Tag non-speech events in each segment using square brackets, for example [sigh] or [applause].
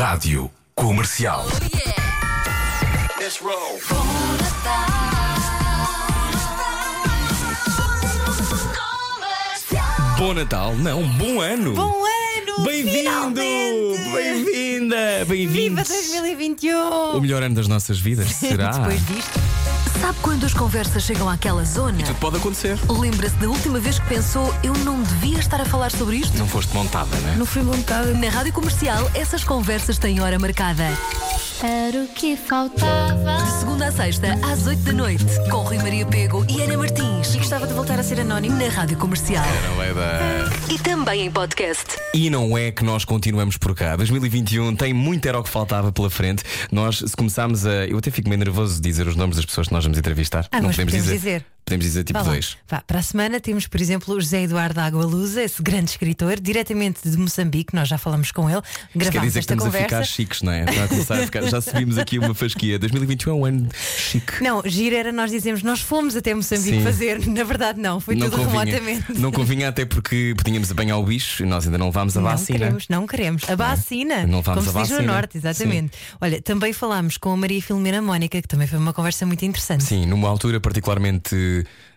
Rádio Comercial. Bom Natal, não, bom ano. Bom ano! Bem-vindo! Bem-vinda! Bem-vindo! Viva 2021! O melhor ano das nossas vidas, [laughs] será? Depois disto, Sabe quando as conversas chegam àquela zona? Tudo pode acontecer. Lembra-se da última vez que pensou eu não devia estar a falar sobre isto? Não foste montada, né? não fui montada. Na rádio comercial, essas conversas têm hora marcada. Era o que faltava. De segunda a sexta, às oito da noite, com Rui Maria Pego e Ana Martins. E gostava de voltar a ser anónimo. Na rádio comercial. Não é da. E também em podcast. E não é que nós continuamos por cá. 2021 tem muito era o que faltava pela frente. Nós, se começarmos a. Eu até fico meio nervoso de dizer os nomes das pessoas que nós vamos entrevistar. Ah, não mas podemos podemos dizer. dizer. Podemos dizer tipo Vá lá. dois. Vá, para a semana temos, por exemplo, o José Eduardo Água Lusa, esse grande escritor, diretamente de Moçambique. Nós já falamos com ele, Isto quer gravámos dizer que esta estamos a ficar conversa. chiques, não é? Está a começar a ficar. Já subimos aqui uma fasquia. 2021 é um ano chique. Não, giro era nós dizemos, nós fomos até Moçambique Sim. fazer. [laughs] Na verdade, não, foi tudo remotamente. Não convinha até porque tínhamos apanhar o bicho e nós ainda não levámos a Não vacina. queremos, não queremos. A vacina. Não vamos como a diz no vacina. Norte, exatamente. Olha, também falámos com a Maria Filomena Mónica, que também foi uma conversa muito interessante. Sim, numa altura particularmente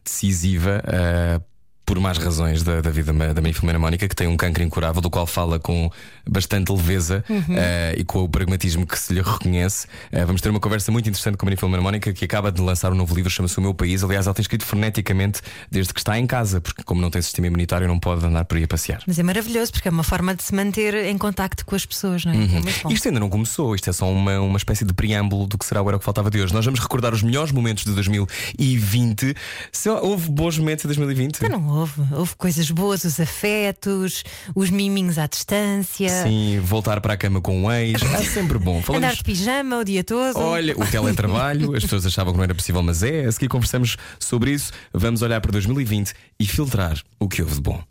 decisiva. ah, por mais razões da, da vida da Maria Filomena Mónica, que tem um cancro incurável, do qual fala com bastante leveza Uhum. ah, e com o pragmatismo que se lhe reconhece. Ah, vamos ter uma conversa muito interessante com a Maria Filomena Mónica, que acaba de lançar um novo livro, chama-se O Meu País. Aliás, ela tem escrito freneticamente desde que está em casa, porque, como não tem sistema imunitário, não pode andar por aí a passear. Mas é maravilhoso porque é uma forma de se manter em contacto com as pessoas, não é? É muito bom. Isto ainda não começou, isto é só uma, uma espécie de preâmbulo do que será o Era o que Faltava de hoje. Nós vamos recordar os melhores momentos de 2020. Se houve bons momentos em 2020? Então não houve. Houve coisas boas, os afetos, os miminhos à distância, Sim, voltar para a cama com um ex. É sempre bom. andar Falamos. de pijama o dia todo. Olha, o teletrabalho, as pessoas achavam que não era possível, mas é. A seguir conversamos sobre isso. Vamos olhar para 2020 e filtrar o que houve de bom.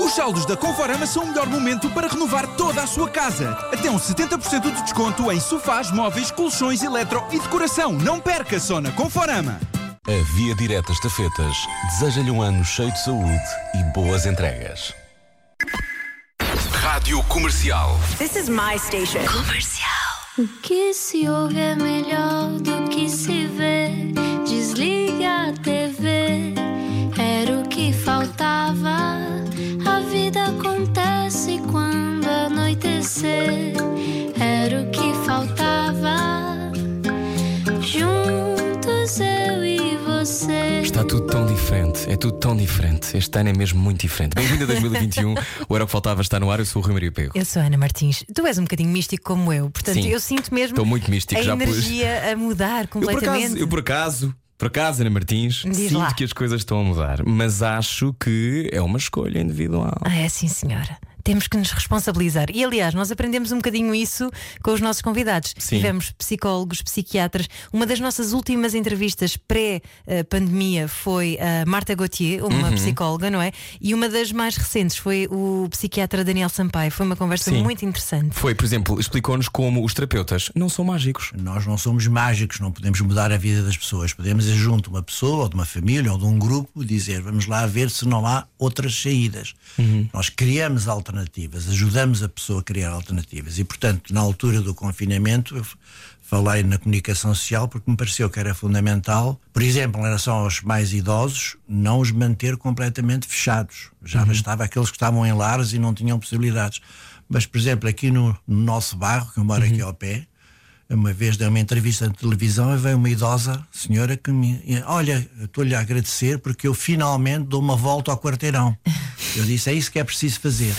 Os saldos da Conforama são o melhor momento para renovar toda a sua casa. Até um 70% de desconto em sofás, móveis, colchões, eletro e decoração. Não perca só na Conforama. A Via Direta Estafetas deseja-lhe um ano cheio de saúde e boas entregas. Rádio Comercial. This is my station. O que se ouve é melhor do que se vê. Desliga a TV. Era o que faltava. A vida acontece quando anoitecer. Está tudo tão diferente, é tudo tão diferente. Este ano é mesmo muito diferente. Bem-vindo a 2021. o Era o que Faltava está no ar. Eu sou o Rui Maria Pego. Eu sou a Ana Martins. Tu és um bocadinho místico como eu, portanto Sim. eu sinto mesmo Estou muito místico, a já pus. energia a mudar Eu por acaso, completamente. eu por acaso, por acaso, Ana Martins, Diz sinto lá. que as coisas estão a mudar, mas acho que é uma escolha individual. Ah, é sim, senhora. Temos que nos responsabilizar. E aliás, nós aprendemos um bocadinho isso com os nossos convidados. Sim. Tivemos psicólogos, psiquiatras. Uma das nossas últimas entrevistas pré-pandemia foi a Marta Gauthier, Uhum. uma psicóloga, não é? E uma das mais recentes foi o psiquiatra Daniel Sampaio. Foi uma conversa Sim. muito interessante. Foi, por exemplo, explicou-nos como os terapeutas não são mágicos. Nós não somos mágicos, não podemos mudar a vida das pessoas. Podemos ir junto de uma pessoa, ou de uma família, ou de um grupo, dizer vamos lá ver se não há outras saídas. Nós criamos alternativas, ajudamos a pessoa a criar alternativas. E, portanto, na altura do confinamento, eu falei na comunicação social porque me pareceu que era fundamental, por exemplo, em relação aos mais idosos, não os manter completamente fechados. Já bastava aqueles que estavam em lares e não tinham possibilidades. Mas, por exemplo, aqui no, no nosso bairro, que eu moro aqui ao pé, uma vez dei uma entrevista na televisão e veio uma idosa senhora que me. Olha, estou-lhe a agradecer porque eu finalmente dou uma volta ao quarteirão. [laughs] Eu disse: é isso que é preciso fazer.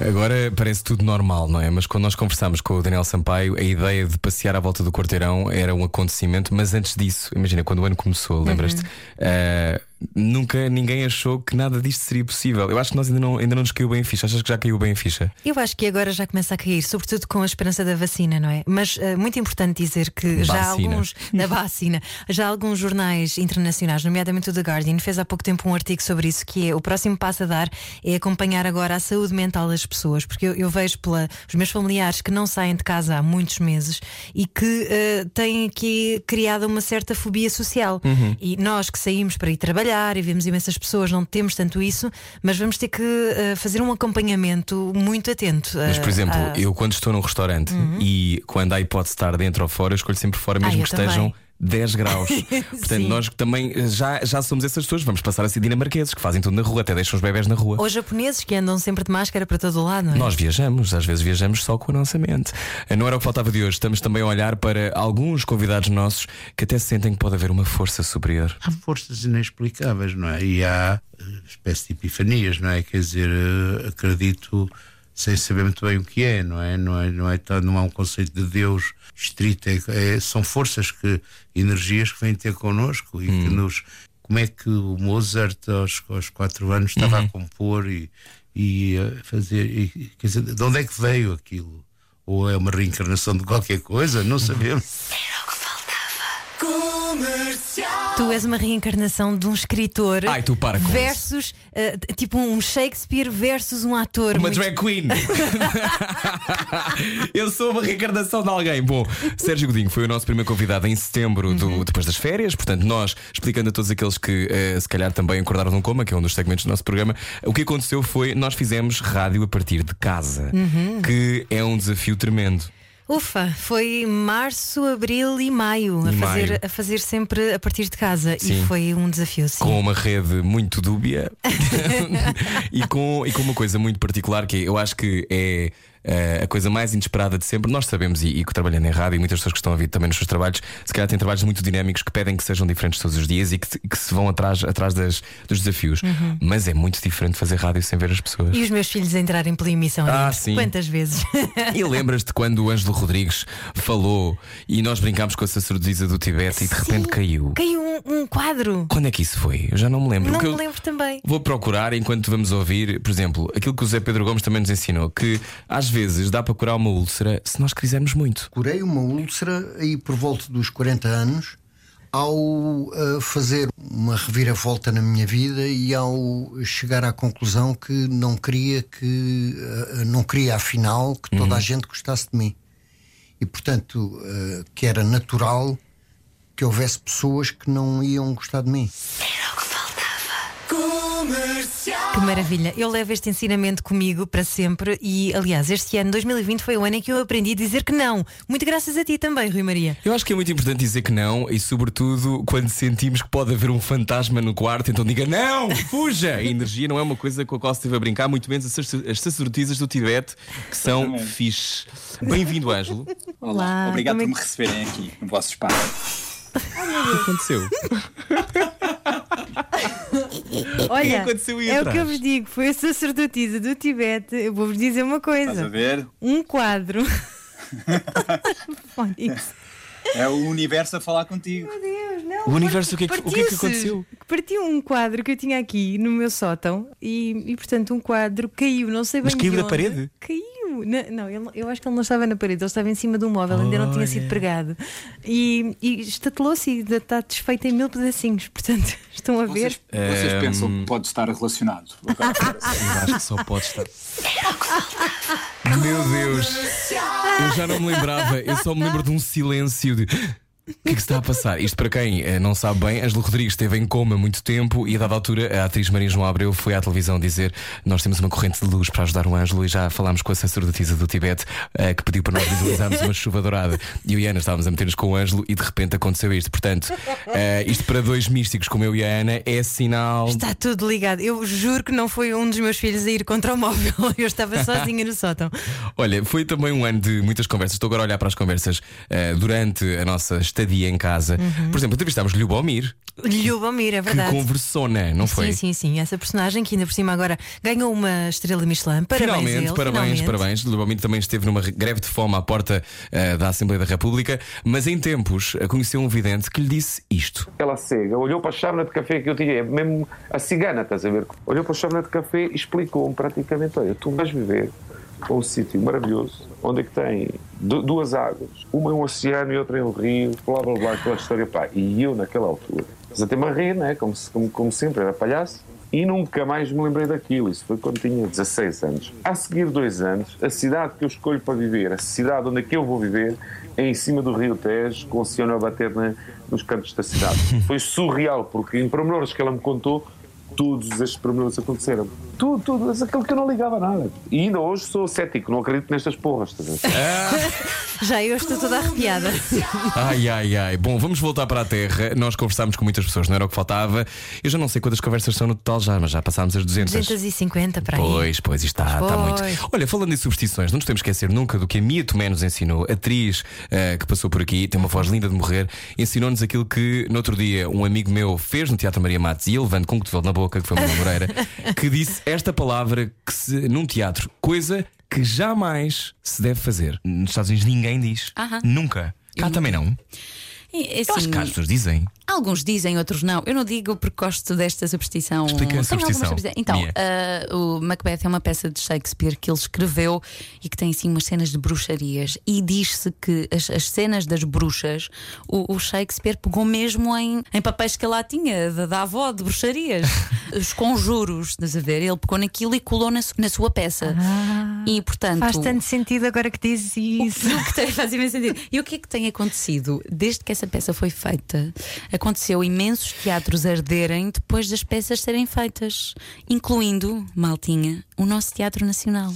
Agora parece tudo normal, não é? Mas quando nós conversámos com o Daniel Sampaio, a ideia de passear à volta do quarteirão era um acontecimento, mas antes disso, imagina, quando o ano começou, lembras-te? Ah, nunca ninguém achou que nada disto seria possível. Eu acho que nós ainda não, ainda não nos caiu bem a ficha. Achas que já caiu bem a ficha? Eu acho que agora já começa a cair, sobretudo com a esperança da vacina, não é? Mas eh, muito importante dizer que já Vacina. alguns [laughs] da vacina, já alguns jornais internacionais, nomeadamente o The Guardian, fez há pouco tempo um artigo sobre isso, que é o próximo passo a dar é acompanhar agora a saúde mental das pessoas, porque eu, eu vejo pelos meus familiares que não saem de casa há muitos meses e que eh, têm aqui criado uma certa fobia social. E nós que saímos para ir trabalhar trabalhar e vemos imensas pessoas, não temos tanto isso, mas vamos ter que uh, fazer um acompanhamento muito atento. Mas, por uh, exemplo, a- eu quando estou num restaurante e quando há a hipótese de estar dentro ou fora, eu escolho sempre fora, mesmo Ah, que estejam também. 10 graus. [laughs] Portanto, Sim. nós que também eh, já, já somos essas pessoas. Vamos passar a ser dinamarqueses que fazem tudo na rua, até deixam os bebés na rua. Ou japoneses que andam sempre de máscara para todo o lado, não é? Nós viajamos, às vezes viajamos só com a nossa mente. Eh, Não era o que faltava de hoje. Estamos também a olhar para alguns convidados nossos que até sentem que pode haver uma força superior. há forças inexplicáveis, não é? E há eh, espécie de epifanias, não é? Quer dizer, acredito sem saber muito bem o que é, não é? Não é, não é, tá- não há um conceito de Deus estrito, é, é- são forças que, energias que vêm ter connosco e que nos. Como é que o Mozart aos, aos quatro anos estava a compor e, e a fazer. E, quer dizer, de onde é que veio aquilo? Ou é uma reencarnação de qualquer coisa? Não sabemos. Tu és uma reencarnação de um escritor Ai, tu para com versus eh, tipo um Shakespeare versus um ator. Uma muito- drag queen. [laughs] Eu sou uma reencarnação de alguém. Bom, Sérgio Godinho foi o nosso primeiro convidado em setembro, do- Uhum. depois das férias. Portanto, nós, explicando a todos aqueles que eh, se calhar também acordaram num coma, que é um dos segmentos do nosso programa, o que aconteceu foi nós fizemos rádio a partir de casa, Uhum. que é um desafio tremendo. Ufa, foi março, abril e maio, a E fazer, maio. a fazer sempre a partir de casa. Sim. E foi um desafio, sim. com uma rede muito dúbia [laughs] e, com, e com uma coisa muito particular que eu acho que é eh, a coisa mais inesperada de sempre. Nós sabemos, e, e que trabalhando em rádio, e muitas pessoas que estão a vir também nos seus trabalhos, se calhar têm trabalhos muito dinâmicos que pedem que sejam diferentes todos os dias e que, se- que se vão atrás, atrás das, dos desafios. Mas é muito diferente fazer rádio sem ver as pessoas. E os meus filhos entrarem pela emissão Ah, sim. Quantas vezes? [laughs] E lembras-te quando o Ângelo Rodrigues falou e nós brincámos com a sacerdotisa do Tibete e de repente Sim, caiu? Caiu um, um quadro. Quando é que isso foi? Eu já não me lembro. Não me lembro também. Vou procurar enquanto vamos ouvir, por exemplo, aquilo que o Zé Pedro Gomes também nos ensinou: que às vezes dá para curar uma úlcera se nós quisermos muito. Curei uma úlcera aí por volta dos 40 anos ao eh, fazer uma reviravolta na minha vida e ao chegar à conclusão que não queria que eh, não queria afinal que toda a gente gostasse de mim e portanto eh, que era natural que houvesse pessoas que não iam gostar de mim. Que maravilha. Eu levo este ensinamento comigo para sempre e, aliás, este ano, 2020, foi o ano em que eu aprendi a dizer que não. Muito graças a ti também, Rui Maria. Eu acho que é muito importante dizer que não e, sobretudo, quando sentimos que pode haver um fantasma no quarto, então diga não, fuja! A energia não é uma coisa com a qual se esteve a brincar, muito menos as sac- as sacerdotisas do Tibete, que são fixe. Bem-vindo, Ângelo. O Olá. Obrigado como é por me receberem aqui no vosso espaço. Que aconteceu? [laughs] Olha, aconteceu aí é o atrás? que eu vos digo, foi a sacerdotisa do Tibete. Eu vou-vos dizer uma Estás a coisa: ver? um quadro. [laughs] [laughs] Fónix. É o universo a falar contigo. Meu Deus, não. O universo, o que é que- o que é que aconteceu? Partiu um quadro que eu tinha aqui no meu sótão e, e, portanto, um quadro caiu, não sei bem Mas caiu da parede? Caiu. Na- Não, ele- eu acho que ele não estava na parede, ele estava em cima de um móvel, ainda não tinha sido pregado. E, e estatelou-se e está desfeito em mil pedacinhos. [laughs] Portanto, estão a ver. Vocês, vocês pensam que pode estar relacionado? [laughs] Eu acho que só pode estar. [laughs] Meu Deus, eu já não me lembrava, eu só me lembro de um silêncio de. O [laughs] que é que se está a passar? Isto para quem eh, não sabe bem, Ângelo Rodrigues esteve em coma muito tempo e a dada altura a atriz Maria João Abreu foi à televisão dizer nós temos uma corrente de luz para ajudar o Ângelo e já falámos com a sacerdotisa do Tibete eh, que pediu para nós visualizarmos uma chuva dourada e eu e a Ana estávamos a meter-nos com o Ângelo e de repente aconteceu isto. Portanto, eh, isto para dois místicos como eu e a Ana é sinal. Está tudo ligado. Eu juro que não foi um dos meus filhos a ir contra o móvel. [laughs] Eu estava sozinha no sótão. Olha, foi também um ano de muitas conversas. Estou agora a olhar para as conversas eh, durante a nossa estadia em casa. Por exemplo, entrevistámos Lubomir, Ljubomir, é que verdade. conversona, não foi? Sim, sim, sim. Essa personagem que ainda por cima agora ganhou uma estrela Michelin. Parabéns Finalmente, ele, parabéns, finalmente. parabéns. Lubomir também esteve numa greve de fome à porta eh, da Assembleia da República, mas em tempos eh, conheceu um vidente que lhe disse isto. Ela cega, olhou para a chávena de café que eu tinha, é mesmo a cigana, estás a ver? Olhou para a chávena de café e explicou-me praticamente: olha, tu vais viver a um sítio maravilhoso, onde é que tem duas águas, uma é um oceano e outra é um rio, blá blá blá, aquela história, pá. E eu, naquela altura, mas até me a rir, né? como, como, como sempre, era palhaço. E nunca mais me lembrei daquilo. Isso foi quando tinha 16 anos. A seguir dois anos, a cidade que eu escolho para viver, a cidade onde é que eu vou viver, é em cima do Rio Tejo, com o oceano a bater na- nos cantos da cidade. [laughs] Foi surreal, porque em pormenores que ela me contou, todos estes pormenores aconteceram. Tudo, tudo, mas aquilo que eu não ligava a nada. E ainda hoje sou cético, não acredito nestas porras. ver? [laughs] Já eu estou toda arrepiada. Ai, ai, ai. Bom, vamos voltar para a Terra. Nós conversámos com muitas pessoas, não era o que faltava. Eu já não sei quantas conversas são no total já, mas já passámos as 200. 250 para aí. Pois, pois, isto está, está muito. Pois. Olha, falando em superstições, não nos temos que esquecer nunca do que a Mia Tomé nos ensinou, atriz eh, que passou por aqui, tem uma voz linda de morrer, ensinou-nos aquilo que no outro dia um amigo meu fez no Teatro Maria Matos e ele levando com um cotovelo na boca, que foi Manuel Moreira, [laughs] que disse esta palavra que se, num teatro, coisa que jamais se deve fazer. Nos Estados Unidos ninguém diz. Aham. Nunca. Cá também não. É Eu acho assim, que as pessoas dizem. Alguns dizem, outros não. Eu não digo porque gosto desta superstição. Explica a superstição, superstição. Então, Mia. ah, o Macbeth é uma peça de Shakespeare que ele escreveu e que tem assim umas cenas de bruxarias. E diz-se que as, as cenas das bruxas, o, o Shakespeare pegou mesmo em, em papéis que ele lá tinha, da, da avó, de bruxarias. [laughs] Os conjuros, estás a ver? Ele pegou naquilo e colou na, na sua peça. e portanto. Faz tanto sentido agora que dizes isso. [laughs] O que tem, faz imenso sentido. E o que é que tem acontecido? Desde que essa peça foi feita, aconteceu imensos teatros arderem depois das peças serem feitas, incluindo, Maltinha, o nosso Teatro Nacional.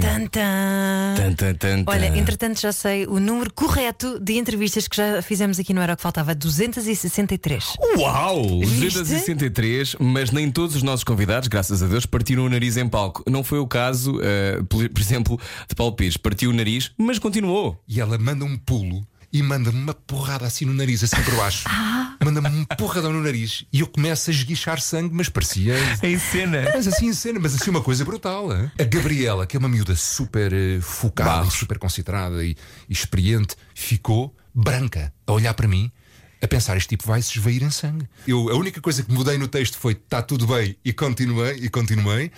Tan, tan. Tan, tan, tan, tan. Olha, entretanto já sei o número correto de entrevistas que já fizemos aqui no Era o que Faltava 263. Uau! Viste? 263, mas nem todos os nossos convidados, graças a Deus, partiram o nariz em palco. Não foi o caso, por, por exemplo, de Paulo Pires. Partiu o nariz, mas continuou. E ela manda um pulo e manda-me uma porrada assim no nariz, assim por baixo. [laughs] Manda-me um porradão no nariz e eu começo a esguichar sangue, mas parecia. Em cena. Mas assim em cena, mas assim uma coisa brutal. hein? A Gabriela, que é uma miúda super eh, focada, Barros. e super concentrada e, e experiente, ficou branca a olhar para mim. A pensar, este tipo vai se esvair em sangue. Eu, a única coisa que mudei no texto foi está tudo bem e continuei e continuei.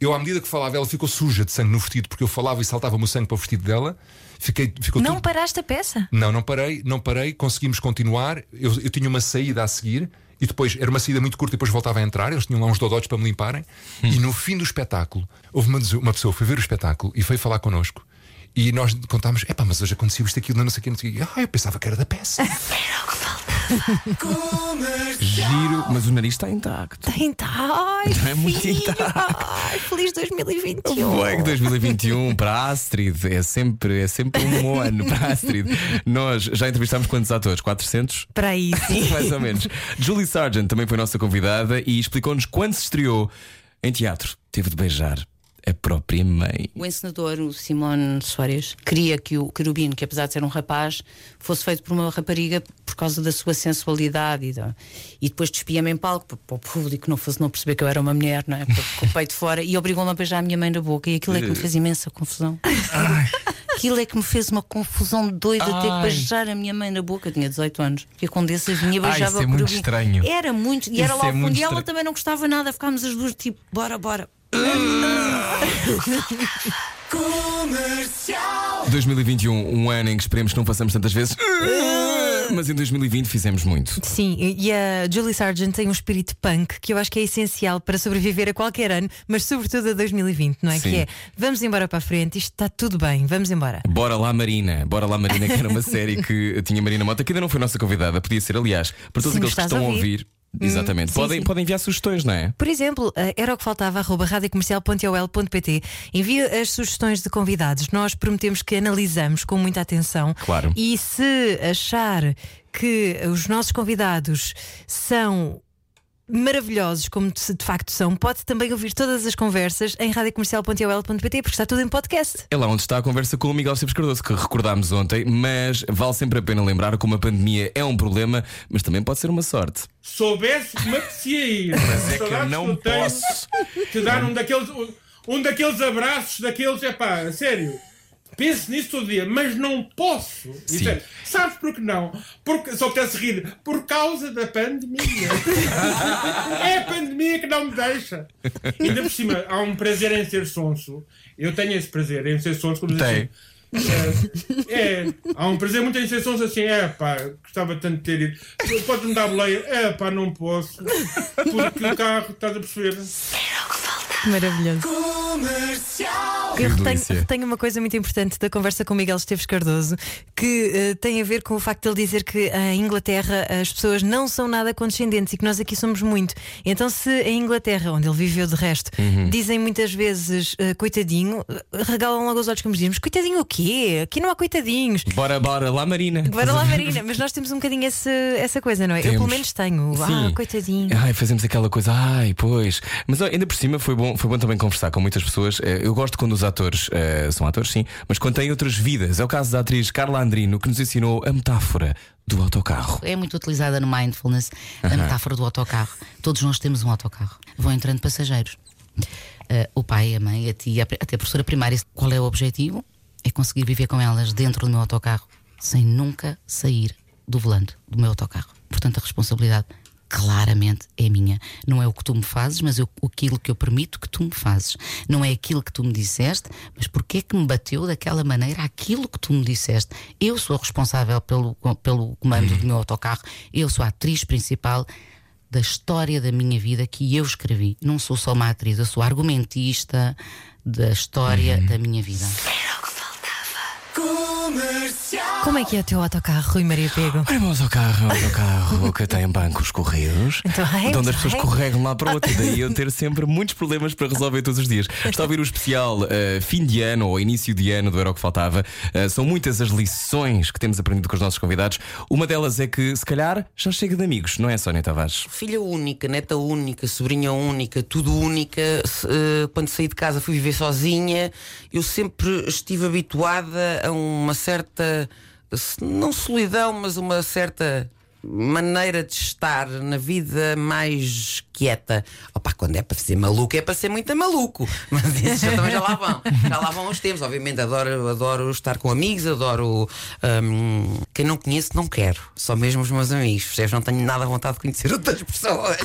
Eu, à medida que falava, ela ficou suja de sangue no vestido, porque eu falava e saltava-me o sangue para o vestido dela. Fiquei, ficou Não tudo paraste a peça? não, não parei, não parei, conseguimos continuar. Eu, eu tinha uma saída a seguir e depois era uma saída muito curta e depois voltava a entrar. Eles tinham lá uns dodotes para me limparem. E no fim do espetáculo, houve uma, uma pessoa que foi ver o espetáculo e foi falar connosco. E nós contámos: epá, mas hoje aconteceu isto, aquilo, não sei o que, não sei o quê. Ah, eu pensava que era da peça. [laughs] Giro, mas o nariz está intacto. Tá. Ai, Não é muito intacto. Ai, feliz 2021. Foi que 2021 para a Astrid é sempre, é sempre um bom ano para a Astrid. Nós já entrevistámos quantos atores? 400? Para aí, [laughs] sim. Mais ou menos. Julie Sargent também foi nossa convidada e explicou-nos quando se estreou em teatro. Teve de beijar a própria mãe. O encenador, o Simone Soares, queria que o Querubino, que apesar de ser um rapaz, fosse feito por uma rapariga por causa da sua sensualidade e, da- e depois despia-me em palco para, o público não fosse não perceber que eu era uma mulher, não é? Com, com o peito fora e obrigou-me a beijar a minha mãe na boca e aquilo é que me fez imensa confusão. Aquilo é que me fez uma confusão doida ter que Ai. beijar a minha mãe na boca. Eu tinha 18 anos. E a Condessa vinha e Ai, beijava isso é o muito estranho. Era muito. E era Isso lá é ao fundo. muito E ela também não gostava nada. Ficámos as duas tipo, bora, bora. 2021, um ano em que esperemos que não façamos tantas vezes. Mas em 2020 fizemos muito. Sim, e a Julie Sargent tem um espírito punk que eu acho que é essencial para sobreviver a qualquer ano, mas sobretudo a 2020, não é? Sim. Que é vamos embora para a frente, isto está tudo bem, vamos embora. Bora lá, Marina. Bora lá, Marina, que era uma série que tinha Marina Mota, que ainda não foi nossa convidada. Podia ser, aliás, para todos Se aqueles que estão a a ouvir. Ouvir. Exatamente. sim, podem, sim. podem enviar sugestões, não é? Por exemplo, eh, era o que faltava, arroba radiocomercial.ol.pt. Envia as sugestões de convidados. Nós prometemos que analisamos com muita atenção. Claro. E se achar que os nossos convidados são maravilhosos, como de de facto são, pode também ouvir todas as conversas em radiocomercial.ol.pt, porque está tudo em podcast. É lá onde está a conversa com o Miguel Esteves Cardoso, que recordámos ontem, mas vale sempre a pena lembrar que uma pandemia é um problema, mas também pode ser uma sorte. soubesse que me apetecia ir. Mas é que eu não posso. Te dar um daqueles, um daqueles abraços, daqueles, é pá, sério. Penso nisso todo dia, mas não posso. Isso é- Sabes por que não? Porque, só apetece rir. Por causa da pandemia. [laughs] é a pandemia que não me deixa. Ainda por cima, há um prazer em ser sonso. Eu tenho esse prazer em ser sonso. Como diz Tem. assim, É, é, há um prazer, muitas exceções assim, é pá, gostava tanto de ter ido. Pode-me dar boleia? É pá, não posso. Porque o carro, estás a perceber? [laughs] Maravilhoso. Que Eu retenho, retenho uma coisa muito importante da conversa com Miguel Esteves Cardoso que eh, tem a ver com o facto de ele dizer que em Inglaterra as pessoas não são nada condescendentes e que nós aqui somos muito. Então, se em Inglaterra, onde ele viveu de resto, Uhum. dizem muitas vezes eh, coitadinho, regalam logo os olhos como dizemos: coitadinho o quê? Aqui não há coitadinhos. Bora, bora lá, Marina. Bora lá, Marina, mas nós temos um bocadinho esse- essa coisa, não é? Eu pelo Temos. menos tenho. Ah, Sim. coitadinho. Ai, fazemos aquela coisa, ai, pois. Mas ó, ainda por cima foi bom, foi bom também conversar com muitas pessoas. Eh, Eu gosto quando os atores eh, são atores, sim, mas quando têm outras vidas. É o caso da atriz Carla Andrino que nos ensinou a metáfora do autocarro. É muito utilizada no mindfulness a metáfora do autocarro. Todos nós temos um autocarro. Vão entrando passageiros. Eh, o pai, a mãe, a tia, até a professora primária. Qual é o objetivo? É conseguir viver com elas dentro do meu autocarro sem nunca sair do volante do meu autocarro. Portanto, a responsabilidade claramente é minha. Não é o que tu me fazes, mas eu, aquilo que eu permito que tu me fazes. Não é aquilo que tu me disseste, mas porque é que me bateu daquela maneira aquilo que tu me disseste. Eu sou a responsável pelo, pelo comando do meu autocarro, eu sou a atriz principal da história da minha vida que eu escrevi. Não sou só uma atriz, eu sou argumentista da história da minha vida. Como é que é o teu autocarro, Rui Maria Pego? Olha, o meu autocarro, o autocarro [laughs] que tem bancos corridos, Então, é, de onde as então, pessoas é. corregam de um lado para o outro, e daí eu ter [laughs] sempre muitos problemas para resolver todos os dias. Está a ouvir o especial eh, fim de ano ou início de ano do Era o que Faltava. Eh, são muitas as lições que temos aprendido com os nossos convidados. Uma delas é que, se calhar, já chega de amigos, não é, Sónia Tavares? Filha única, neta única, sobrinha única, tudo única. Eh, quando saí de casa fui viver sozinha. Eu sempre estive habituada a uma certa, se- não solidão, mas uma certa maneira de estar na vida mais quieta. Opa, quando é para ser maluco, é para ser muito maluco. [laughs] Mas isso já, já lá vão. Já lá vão os tempos. Obviamente adoro, adoro estar com amigos, adoro. hum, quem não conheço, não quero. Só mesmo os meus amigos. Percebes? Não tenho nada à vontade de conhecer [laughs] outras pessoas.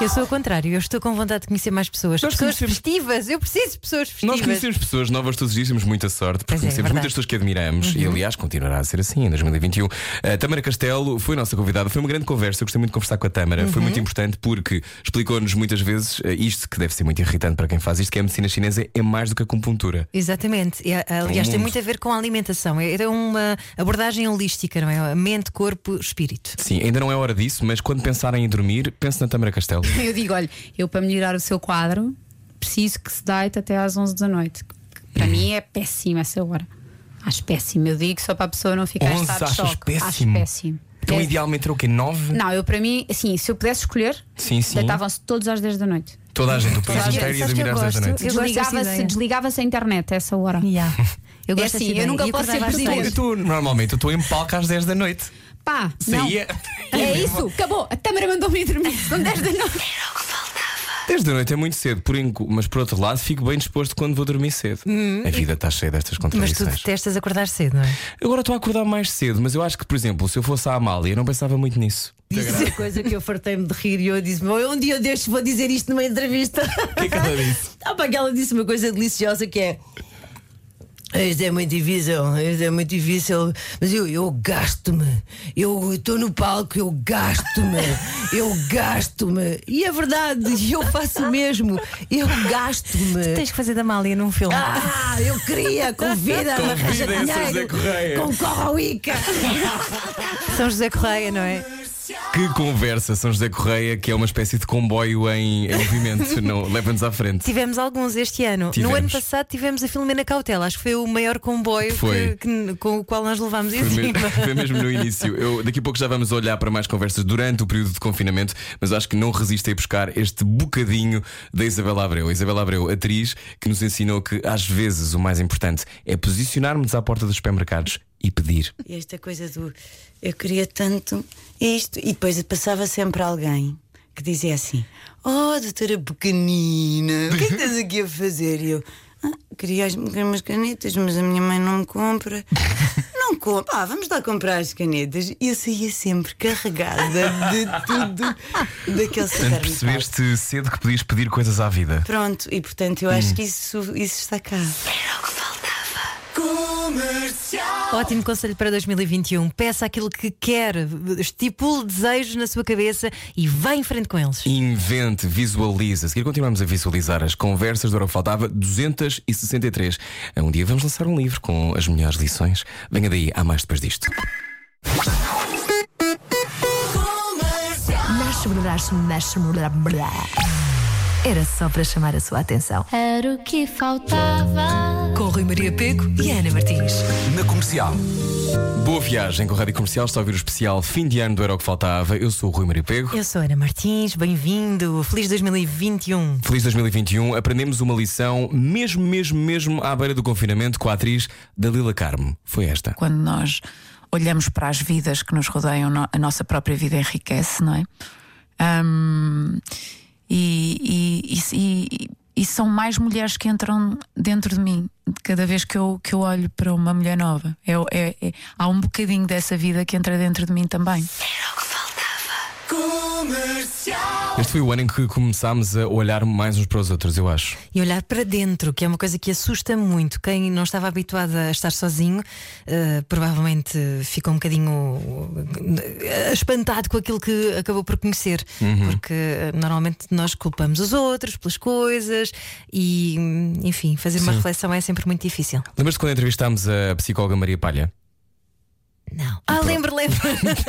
Eu sou o contrário, eu estou com vontade de conhecer mais pessoas. Nós pessoas conhecemos- festivas, eu preciso de pessoas festivas. Nós conhecemos pessoas novas todos os dias, temos muita sorte, porque Pois é, conhecemos verdade. muitas pessoas que admiramos e, Uhum. aliás, continuará a ser assim em 2021. A Tâmara Castelo foi nossa convidada, foi uma grande conversa. Eu gostei muito de conversar com a Tâmara, foi Uhum. muito importante porque explicou-nos muitas vezes eh, isto que deve ser muito irritante para quem faz isto: que a medicina chinesa é mais do que a acupuntura. Exatamente. E, aliás, Um tem mundo. muito a ver com a alimentação. É é uma abordagem holística, não é? Mente, corpo, espírito. Sim, ainda não é hora disso, mas quando pensarem em dormir, pense na Tâmara Castelo. [laughs] Eu digo, olha, eu para melhorar o seu quadro preciso que se deite até às 11 da noite. Para mim é péssima essa hora. Acho péssimo. Eu digo só para a pessoa não ficar em 11 estado de achas choque. Acho péssimo? péssimo. Então, É- idealmente era o quê? 9? Não, eu para mim, assim, se eu pudesse escolher, Sim, sim. deitavam-se todos às 10 da noite. Toda a gente, o país inteiro ia dormir às 10 da noite. Desligava-se desligava-se a internet a essa hora. Eu é gosto assim, dessa eu nunca E posso ser presidente. Eu tô- normalmente eu estou em palco às 10 da noite. Pá, não. Saía. É isso, acabou. A câmara mandou-me ir dormir. São 10 da noite. 10 da noite é muito cedo, por mas por outro lado fico bem disposto quando vou dormir cedo. A vida está cheia destas Hum, Mas tu contradições. detestas acordar cedo, não é? Agora estou a acordar mais cedo, mas eu acho que, por exemplo, se eu fosse a Amália, eu não pensava muito nisso. Disse uma coisa que eu fartei-me de rir e eu disse-me: "Oh, um dia destes vou dizer isto numa entrevista. O que é que ela disse? [laughs] Ah, pá, que ela disse uma coisa deliciosa que é. Isto é muito difícil, isto é muito difícil, mas eu, eu gasto-me. Eu estou no palco, eu gasto-me, eu gasto-me. E é verdade, [laughs] eu faço o mesmo, eu gasto-me. Tens que fazer da Mália num filme. Ah, eu queria, convida-me, arranja Convidem São José dinheiro, Correia. concorre ao ICA. São José Correia, não é? Que conversa, São José Correia, que é uma espécie de comboio em, em movimento, [laughs] leva-nos à frente. Tivemos alguns este ano. Tivemos. No ano passado tivemos a Filomena Cautela. Acho que foi o maior comboio Foi. que- que- com o qual nós levámos em Foi, me- cima. [laughs] foi mesmo no início. Eu, daqui a pouco já vamos olhar para mais conversas durante o período de confinamento, mas acho que não resisto a ir buscar este bocadinho da Isabela Abreu. A Isabela Abreu, atriz, que nos ensinou que às vezes o mais importante é posicionarmos à porta dos supermercados e pedir. E esta coisa do eu queria tanto isto, e depois passava sempre alguém que dizia assim: Oh, doutora pequenina, o que é que [laughs] estás aqui a fazer? E eu, ah, queria as- queria umas canetas, mas a minha mãe não me compra. [laughs] Não com, pá, vamos lá comprar as canetas. E eu saía sempre carregada de tudo daquele Portanto, percebeste cedo que podias pedir coisas à vida. Pronto, e portanto eu acho Hum. que isso, isso está cá. Ótimo conselho para 2021. Peça aquilo que quer, estipule desejos na sua cabeça e vá em frente com eles. Invente, visualiza. A seguir continuamos a visualizar as conversas do Hora Faltava 263. Um dia vamos lançar um livro com as melhores lições. Venha daí, há mais depois disto. Era só para chamar a sua atenção. Era o que faltava. Com Rui Maria Pego e Ana Martins. Na comercial. Boa viagem com a Rádio Comercial. Está a ouvir o especial fim de ano do Era o que Faltava. Eu sou o Rui Maria Pego. Eu sou Ana Martins, bem-vindo. Feliz 2021. Feliz 2021. Aprendemos uma lição, mesmo, mesmo, mesmo à beira do confinamento, com a atriz Dalila Carmo. Foi esta. Quando nós olhamos para as vidas que nos rodeiam, a nossa própria vida enriquece, não é? Ahm, e, e- e- são mais mulheres que entram dentro de mim cada vez que eu, que eu olho para uma mulher nova. É, é- é- há um bocadinho dessa vida que entra dentro de mim também. Este foi o ano em que começámos a olhar mais uns para os outros, eu acho. E olhar para dentro, que é uma coisa que assusta muito. Quem não estava habituado a estar sozinho, eh, provavelmente ficou um bocadinho eh, espantado com aquilo que acabou por conhecer. Uhum. Porque eh, normalmente nós culpamos os outros pelas coisas e, hum, enfim, fazer uma Sim. reflexão é sempre muito difícil. Lembras-te quando entrevistámos a psicóloga Maria Palha? Ah, lembro, lembro.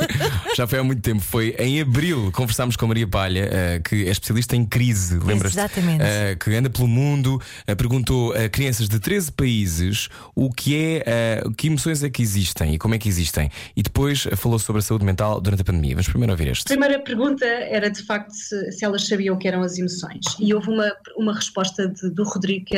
[laughs] Já foi há muito tempo. Foi em abril. Conversámos com a Maria Palha, eh, que é especialista em crise, lembras? Exatamente. que anda pelo mundo, eh, perguntou a crianças de 13 países o que é, eh, que emoções é que existem e como é que existem. E depois eh, falou sobre a saúde mental durante a pandemia. Vamos primeiro ouvir A este. primeira pergunta era de facto se, se elas sabiam o que eram as emoções. E houve uma, uma resposta de- do Rodrigo, que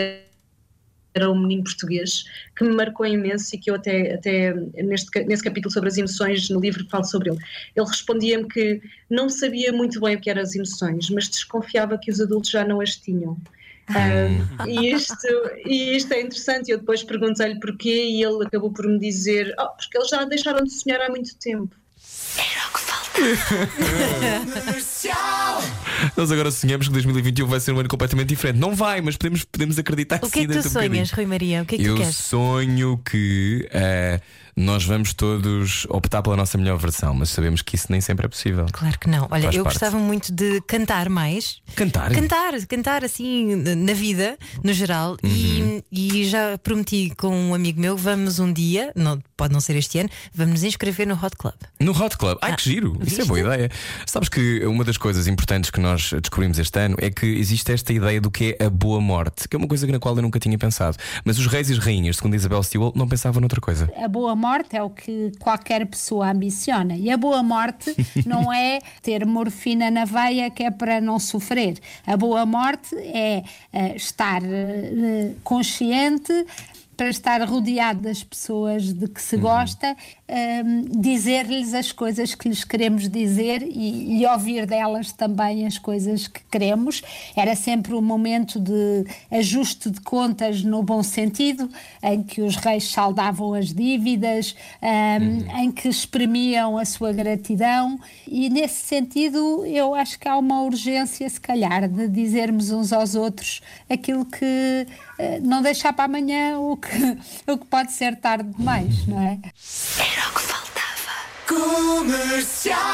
era um menino português, que me marcou imenso e que eu até, até neste, nesse capítulo sobre as emoções, no livro falo sobre ele. Ele respondia-me que não sabia muito bem o que eram as emoções, mas desconfiava que os adultos já não as tinham. E, isto, e isto é interessante. Eu depois perguntei-lhe porquê e ele acabou por me dizer: "Oh, porque eles já deixaram de sonhar há muito tempo. Nós agora sonhamos que 2021 vai ser um ano completamente diferente. Não vai, mas podemos, podemos acreditar O que é que tu dentro de um sonhas, bocadinho. Rui Maria? O que é que Eu tu queres? sonho que eh, nós vamos todos optar pela nossa melhor versão, mas sabemos que isso nem sempre é possível. Claro que não. Olha, Faz eu parte. gostava muito de cantar mais. Cantar? Cantar, cantar assim na vida, no geral. Uhum. E, e já prometi com um amigo meu, vamos um dia, não, pode não ser este ano, vamos nos inscrever no Hot Club. No Hot Club. Ai, que giro! Isso é boa ideia. Sabes que uma das coisas importantes que nós descobrimos este ano é que existe esta ideia do que é a boa morte, que é uma coisa na qual eu nunca tinha pensado. Mas os reis e as rainhas, segundo Isabel Stewart, não pensavam noutra coisa. A boa morte é o que qualquer pessoa ambiciona. E a boa morte [laughs] não é ter morfina na veia que é para não sofrer. A boa morte é eh, estar eh, consciente. Para estar rodeado das pessoas de que se gosta, ehm, dizer-lhes as coisas que lhes queremos dizer e, e ouvir delas também as coisas que queremos. Era sempre um momento de ajuste de contas no bom sentido, em que os reis saldavam as dívidas, ehm, em que exprimiam a sua gratidão, e nesse sentido eu acho que há uma urgência, se calhar, de dizermos uns aos outros aquilo que eh, não deixar para amanhã o que, [laughs] o que pode ser tarde demais, não é?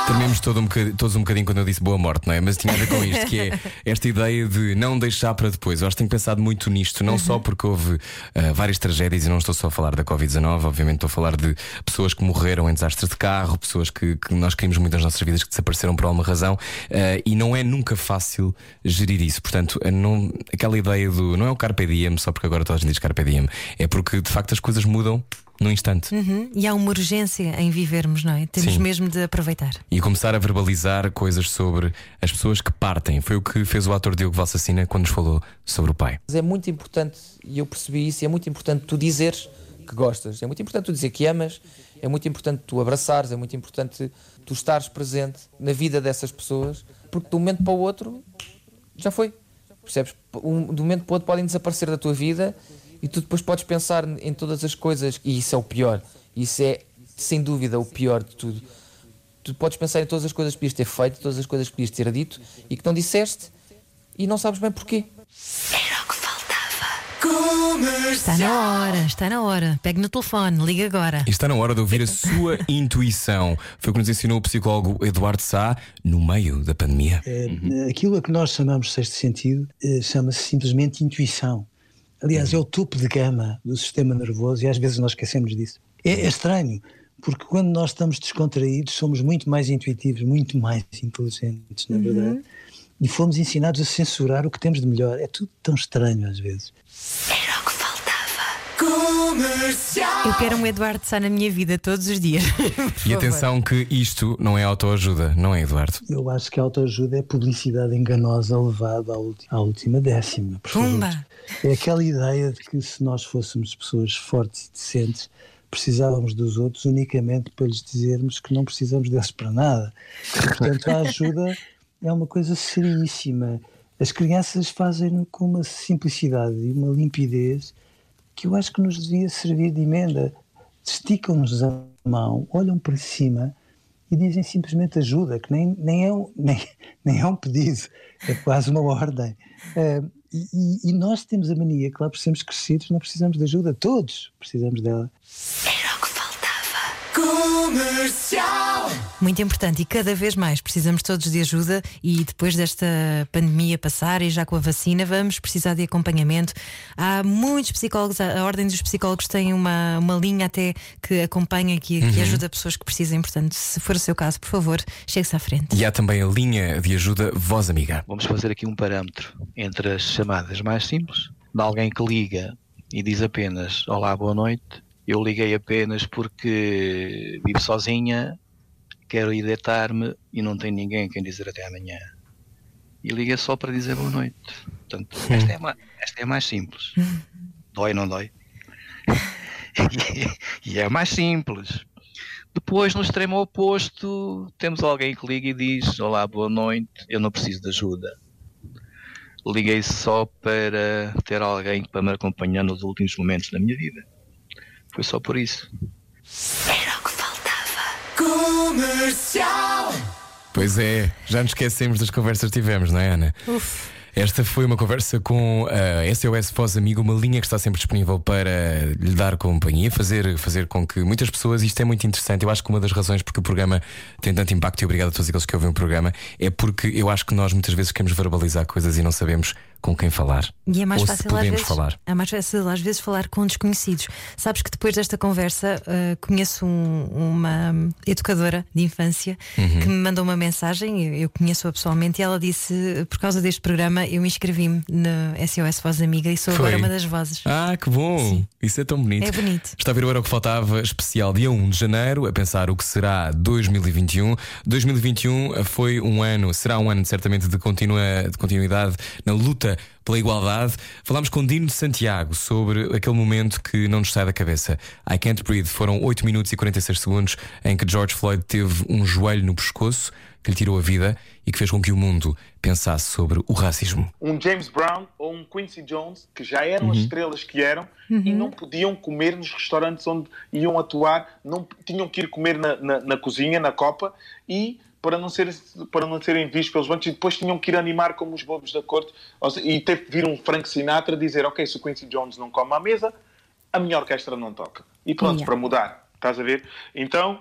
Trememos todo um todos um bocadinho quando eu disse boa morte, não é? Mas tinha a ver com isto, que é [laughs] esta ideia de não deixar para depois. Eu acho que tenho pensado muito nisto, não só porque houve ah, várias tragédias, e não estou só a falar da Covid-19, obviamente estou a falar de pessoas que morreram em desastres de carro, pessoas que, que nós queríamos muito nas nossas vidas que desapareceram por alguma razão, ah, e não é nunca fácil gerir isso. Portanto, não, aquela ideia do não é o Carpe Diem, só porque agora toda a gente diz Carpe Diem, é porque de facto as coisas mudam num instante. Uhum. E há uma urgência em vivermos, não é? Temos Sim. mesmo de aproveitar. e começar a verbalizar coisas sobre as pessoas que partem. Foi o que fez o ator Diogo Valsacina quando nos falou sobre o pai. É muito importante, e eu percebi isso, é muito importante tu dizeres que gostas, é muito importante tu dizer que amas, é muito importante tu abraçares, é muito importante tu estares presente na vida dessas pessoas, porque de um momento para o outro já foi. Percebes? Um, de um momento para o outro podem desaparecer da tua vida e tu depois podes pensar em todas as coisas, e isso é o pior. Isso é sem dúvida o pior de tudo. Tu podes pensar em todas as coisas que podias ter feito, todas as coisas que podias ter dito e que não disseste e não sabes bem porquê. Está na hora, está na hora. Pegue no telefone, liga agora. E está na hora de ouvir a sua [laughs] intuição. Foi o que nos ensinou o psicólogo Eduardo Sá no meio da pandemia. É, aquilo a que nós chamamos de sexto sentido eh, chama-se simplesmente intuição. Aliás, é o topo de gama do sistema nervoso e às vezes nós esquecemos disso. É, é estranho, porque quando nós estamos descontraídos somos muito mais intuitivos, muito mais inteligentes, na Uhum. verdade. E fomos ensinados a censurar o que temos de melhor. É tudo tão estranho às vezes. Eu quero um Eduardo Sá na minha vida todos os dias. [laughs] E atenção que isto não é autoajuda, não é, Eduardo? Eu acho que a autoajuda é publicidade enganosa levada à, à última décima. Pumba! É aquela ideia de que se nós fôssemos pessoas fortes e decentes, precisávamos dos outros unicamente para lhes dizermos que não precisamos deles para nada. E, portanto, a ajuda é uma coisa seríssima. As crianças fazem-no com uma simplicidade e uma limpidez que eu acho que nos devia servir de emenda. Esticam-nos a mão, olham para cima e dizem simplesmente ajuda, que nem, nem, é, um, [laughs] nem, nem é um pedido, é quase uma ordem. E, e- e nós temos a mania que lá por sermos crescidos não precisamos de ajuda, todos precisamos dela. Muito importante e cada vez mais precisamos todos de ajuda e depois desta pandemia passar e já com a vacina vamos precisar de acompanhamento. Há muitos psicólogos, a Ordem dos Psicólogos tem uma, uma linha até que acompanha e que, que Uhum. ajuda pessoas que precisem. Portanto, se for o seu caso, por favor, chegue-se à frente. E há também a linha de ajuda Voz Amiga. Vamos fazer aqui um parâmetro entre as chamadas mais simples, de alguém que liga e diz apenas Olá, boa noite. Eu liguei apenas porque vivo sozinha, quero ir deitar-me e não tem ninguém quem dizer até amanhã. E liga só para dizer boa noite. Portanto, esta é, ma- esta é mais simples. [laughs] Dói, não dói? e, [laughs] e é mais simples. Depois, no extremo oposto, temos alguém que liga e diz: Olá, boa noite, eu não preciso de ajuda. Liguei só para ter alguém para me acompanhar nos últimos momentos da minha vida. Foi só por isso. Pois é, já nos esquecemos das conversas que tivemos, não é, Ana? Esta foi uma conversa com a SOS Voz Amigo, uma linha que está sempre disponível para lhe dar companhia, fazer, fazer com que muitas pessoas, isto é muito interessante. Eu acho que uma das razões porque o programa tem tanto impacto, e obrigado a todos aqueles que ouvem o programa, é porque eu acho que nós muitas vezes queremos verbalizar coisas e não sabemos com quem falar. E é mais Ou fácil podemos vezes, falar. É mais fácil às vezes falar com desconhecidos. Sabes que depois desta conversa uh, conheço um- uma educadora de infância Uhum. que me mandou uma mensagem, eu, conheço-a pessoalmente, e ela disse: por causa deste programa, eu inscrevi-me na SOS Voz Amiga e sou Foi. agora uma das vozes. Ah, que bom! Isso é tão bonito. É bonito. Está a ver o Era o que Faltava especial dia 1 de janeiro, a pensar o que será 2021. 2021 foi um ano, será um ano certamente de, continua, de continuidade na luta pela igualdade. Falámos com Dino de Santiago sobre aquele momento que não nos sai da cabeça. I Can't Breathe. Foram 8 minutos e 46 segundos em que George Floyd teve um joelho no pescoço que lhe tirou a vida e que fez com que o mundo pensasse sobre o racismo. um James Brown ou um Quincy Jones, que já eram Uhum. as estrelas que eram, e não podiam comer nos restaurantes onde iam atuar, não tinham que ir comer na, na, na cozinha, na copa, e para não, ser, para não serem vistos pelos bancos, e depois tinham que ir animar como os bobos da corte, seja, e teve que vir um Frank Sinatra dizer, ok, se o Quincy Jones não come à mesa, a minha orquestra não toca. E pronto, Yeah. para mudar, estás a ver? Então,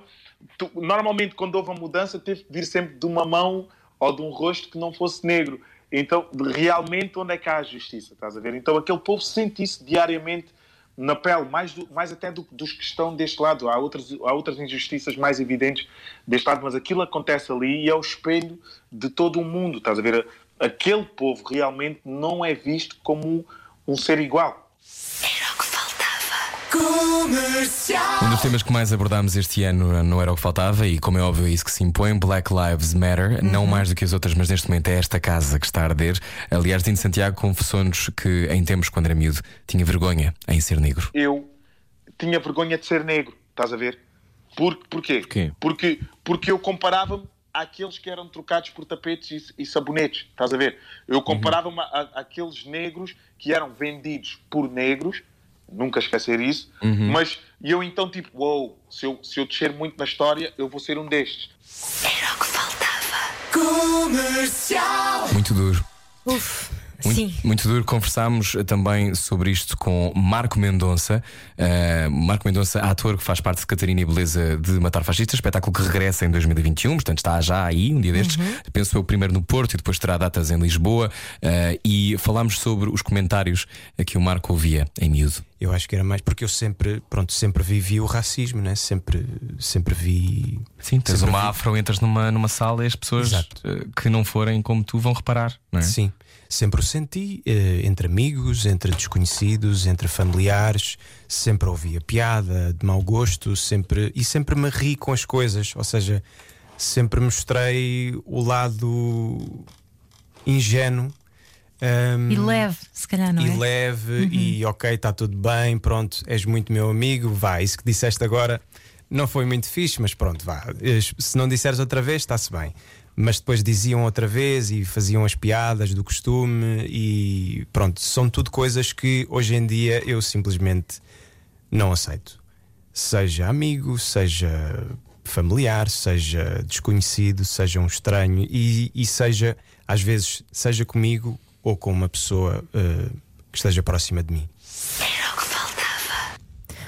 tu- normalmente quando houve a mudança, teve que vir sempre de uma mão ou de um rosto que não fosse negro. Então, realmente, onde é que há a justiça? Estás a ver? Então, aquele povo sente isso diariamente na pele, mais, do- mais até do- dos que estão deste lado. Há outras, há outras injustiças mais evidentes deste lado, mas aquilo acontece ali e é o espelho de todo o mundo. Estás a ver? Aquele povo realmente não é visto como um ser igual. Um dos temas que mais abordámos este ano não era o que faltava, e como é óbvio, é isso que se impõe: Black Lives Matter. Não mais do que as outras, mas neste momento é esta casa que está a arder. Aliás, Dino Santiago confessou-nos que em tempos, quando era miúdo, tinha vergonha em ser negro. eu tinha vergonha de ser negro, estás a ver? Por, porquê? Porquê? Porque, porque eu comparava-me àqueles que eram trocados por tapetes e, e sabonetes, estás a ver? Eu comparava-me a- a- àqueles negros que eram vendidos por negros nunca esquecer isso. Uhum. Mas eu então, tipo, uou, se eu, se eu descer muito na história, eu vou ser um destes. Comercial. Muito duro. Uf, Muito, sim. muito duro. Conversámos eh, também sobre isto com Marco Mendonça. Uh, Marco Mendonça, ator que faz parte de Catarina e Beleza de Matar Fascistas, espetáculo que regressa em 2021, portanto está já aí, um dia destes. Uhum. Penso eu primeiro no Porto e depois terá datas em Lisboa. Uh, e falámos sobre os comentários que o Marco ouvia em miúdo. Eu acho que era mais porque eu sempre, pronto, sempre vivi o racismo, né? Sempre, sempre vi. Sim, tens sempre uma vi- afro, entras numa, numa sala e as pessoas eh, que não forem como tu vão reparar, não é? Sim, sempre o senti, eh, entre amigos, entre desconhecidos, entre familiares, sempre ouvia piada, de mau gosto, sempre e sempre me ri com as coisas, ou seja, sempre mostrei o lado ingênuo. hum, E leve, se calhar, não e é? leve e ok, está tudo bem, pronto, és muito meu amigo, vá, isso que disseste agora não foi muito fixe, mas pronto, vá. Es- Se não disseres outra vez, está-se bem. Mas depois diziam outra vez e faziam as piadas do costume e pronto, são tudo coisas que hoje em dia eu simplesmente não aceito. Seja amigo, seja familiar, seja desconhecido, seja um estranho e, e seja, às vezes, seja comigo ou com uma pessoa eh, que esteja próxima de mim.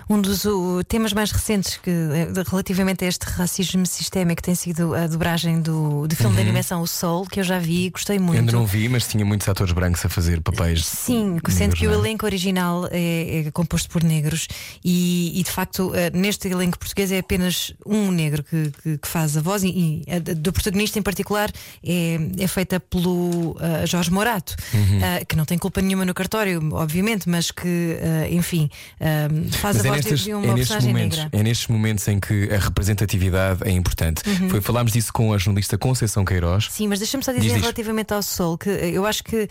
Um dos o, temas mais recentes que, eh, de- relativamente a este racismo sistémico tem sido a dobragem do, do filme de Uhum. animação O Soul, que eu já vi e gostei muito. Ainda não vi, mas tinha muitos atores brancos a fazer papéis. Sim, sendo negros, que o é? elenco original é, é composto por negros e, e, de facto eh, neste elenco português é apenas um negro que, que- que faz a voz e, e a do protagonista em particular é, é feita pelo eh, Jorge Morato, Uhum. eh, que não tem culpa nenhuma no cartório, obviamente, mas que, eh, enfim, eh, faz Mas a é voz de- nestes, de é nestes momentos, negra. é nestes momentos em que a representatividade é importante. Uhum. Foi, falámos disso com a jornalista Conceição Queiroz. Sim, mas deixa-me só Diz, dizer diz. relativamente ao Sol que eu acho que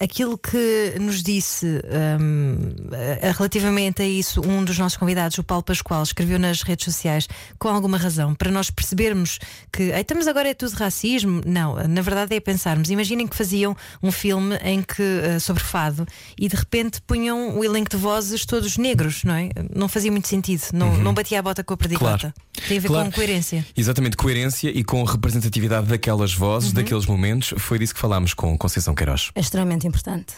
aquilo que nos disse hum, eh, relativamente a isso, um dos nossos convidados, o Paulo Pascoal, escreveu nas redes sociais com alguma razão, para nós percebermos que "Ei, estamos agora é tudo racismo. Não, na verdade é pensarmos. Imaginem que faziam um filme em que eh, sobre fado e de repente punham o elenco de vozes todos negros, não é? Não fazia muito sentido, não, Uhum. não batia a bota com a perdigota. Tem a ver Claro. com coerência. Exatamente, coerência e com representatividade daquelas vozes, Uhum. daqueles momentos. Foi disso que falámos com Conceição Queiroz. É extremamente importante.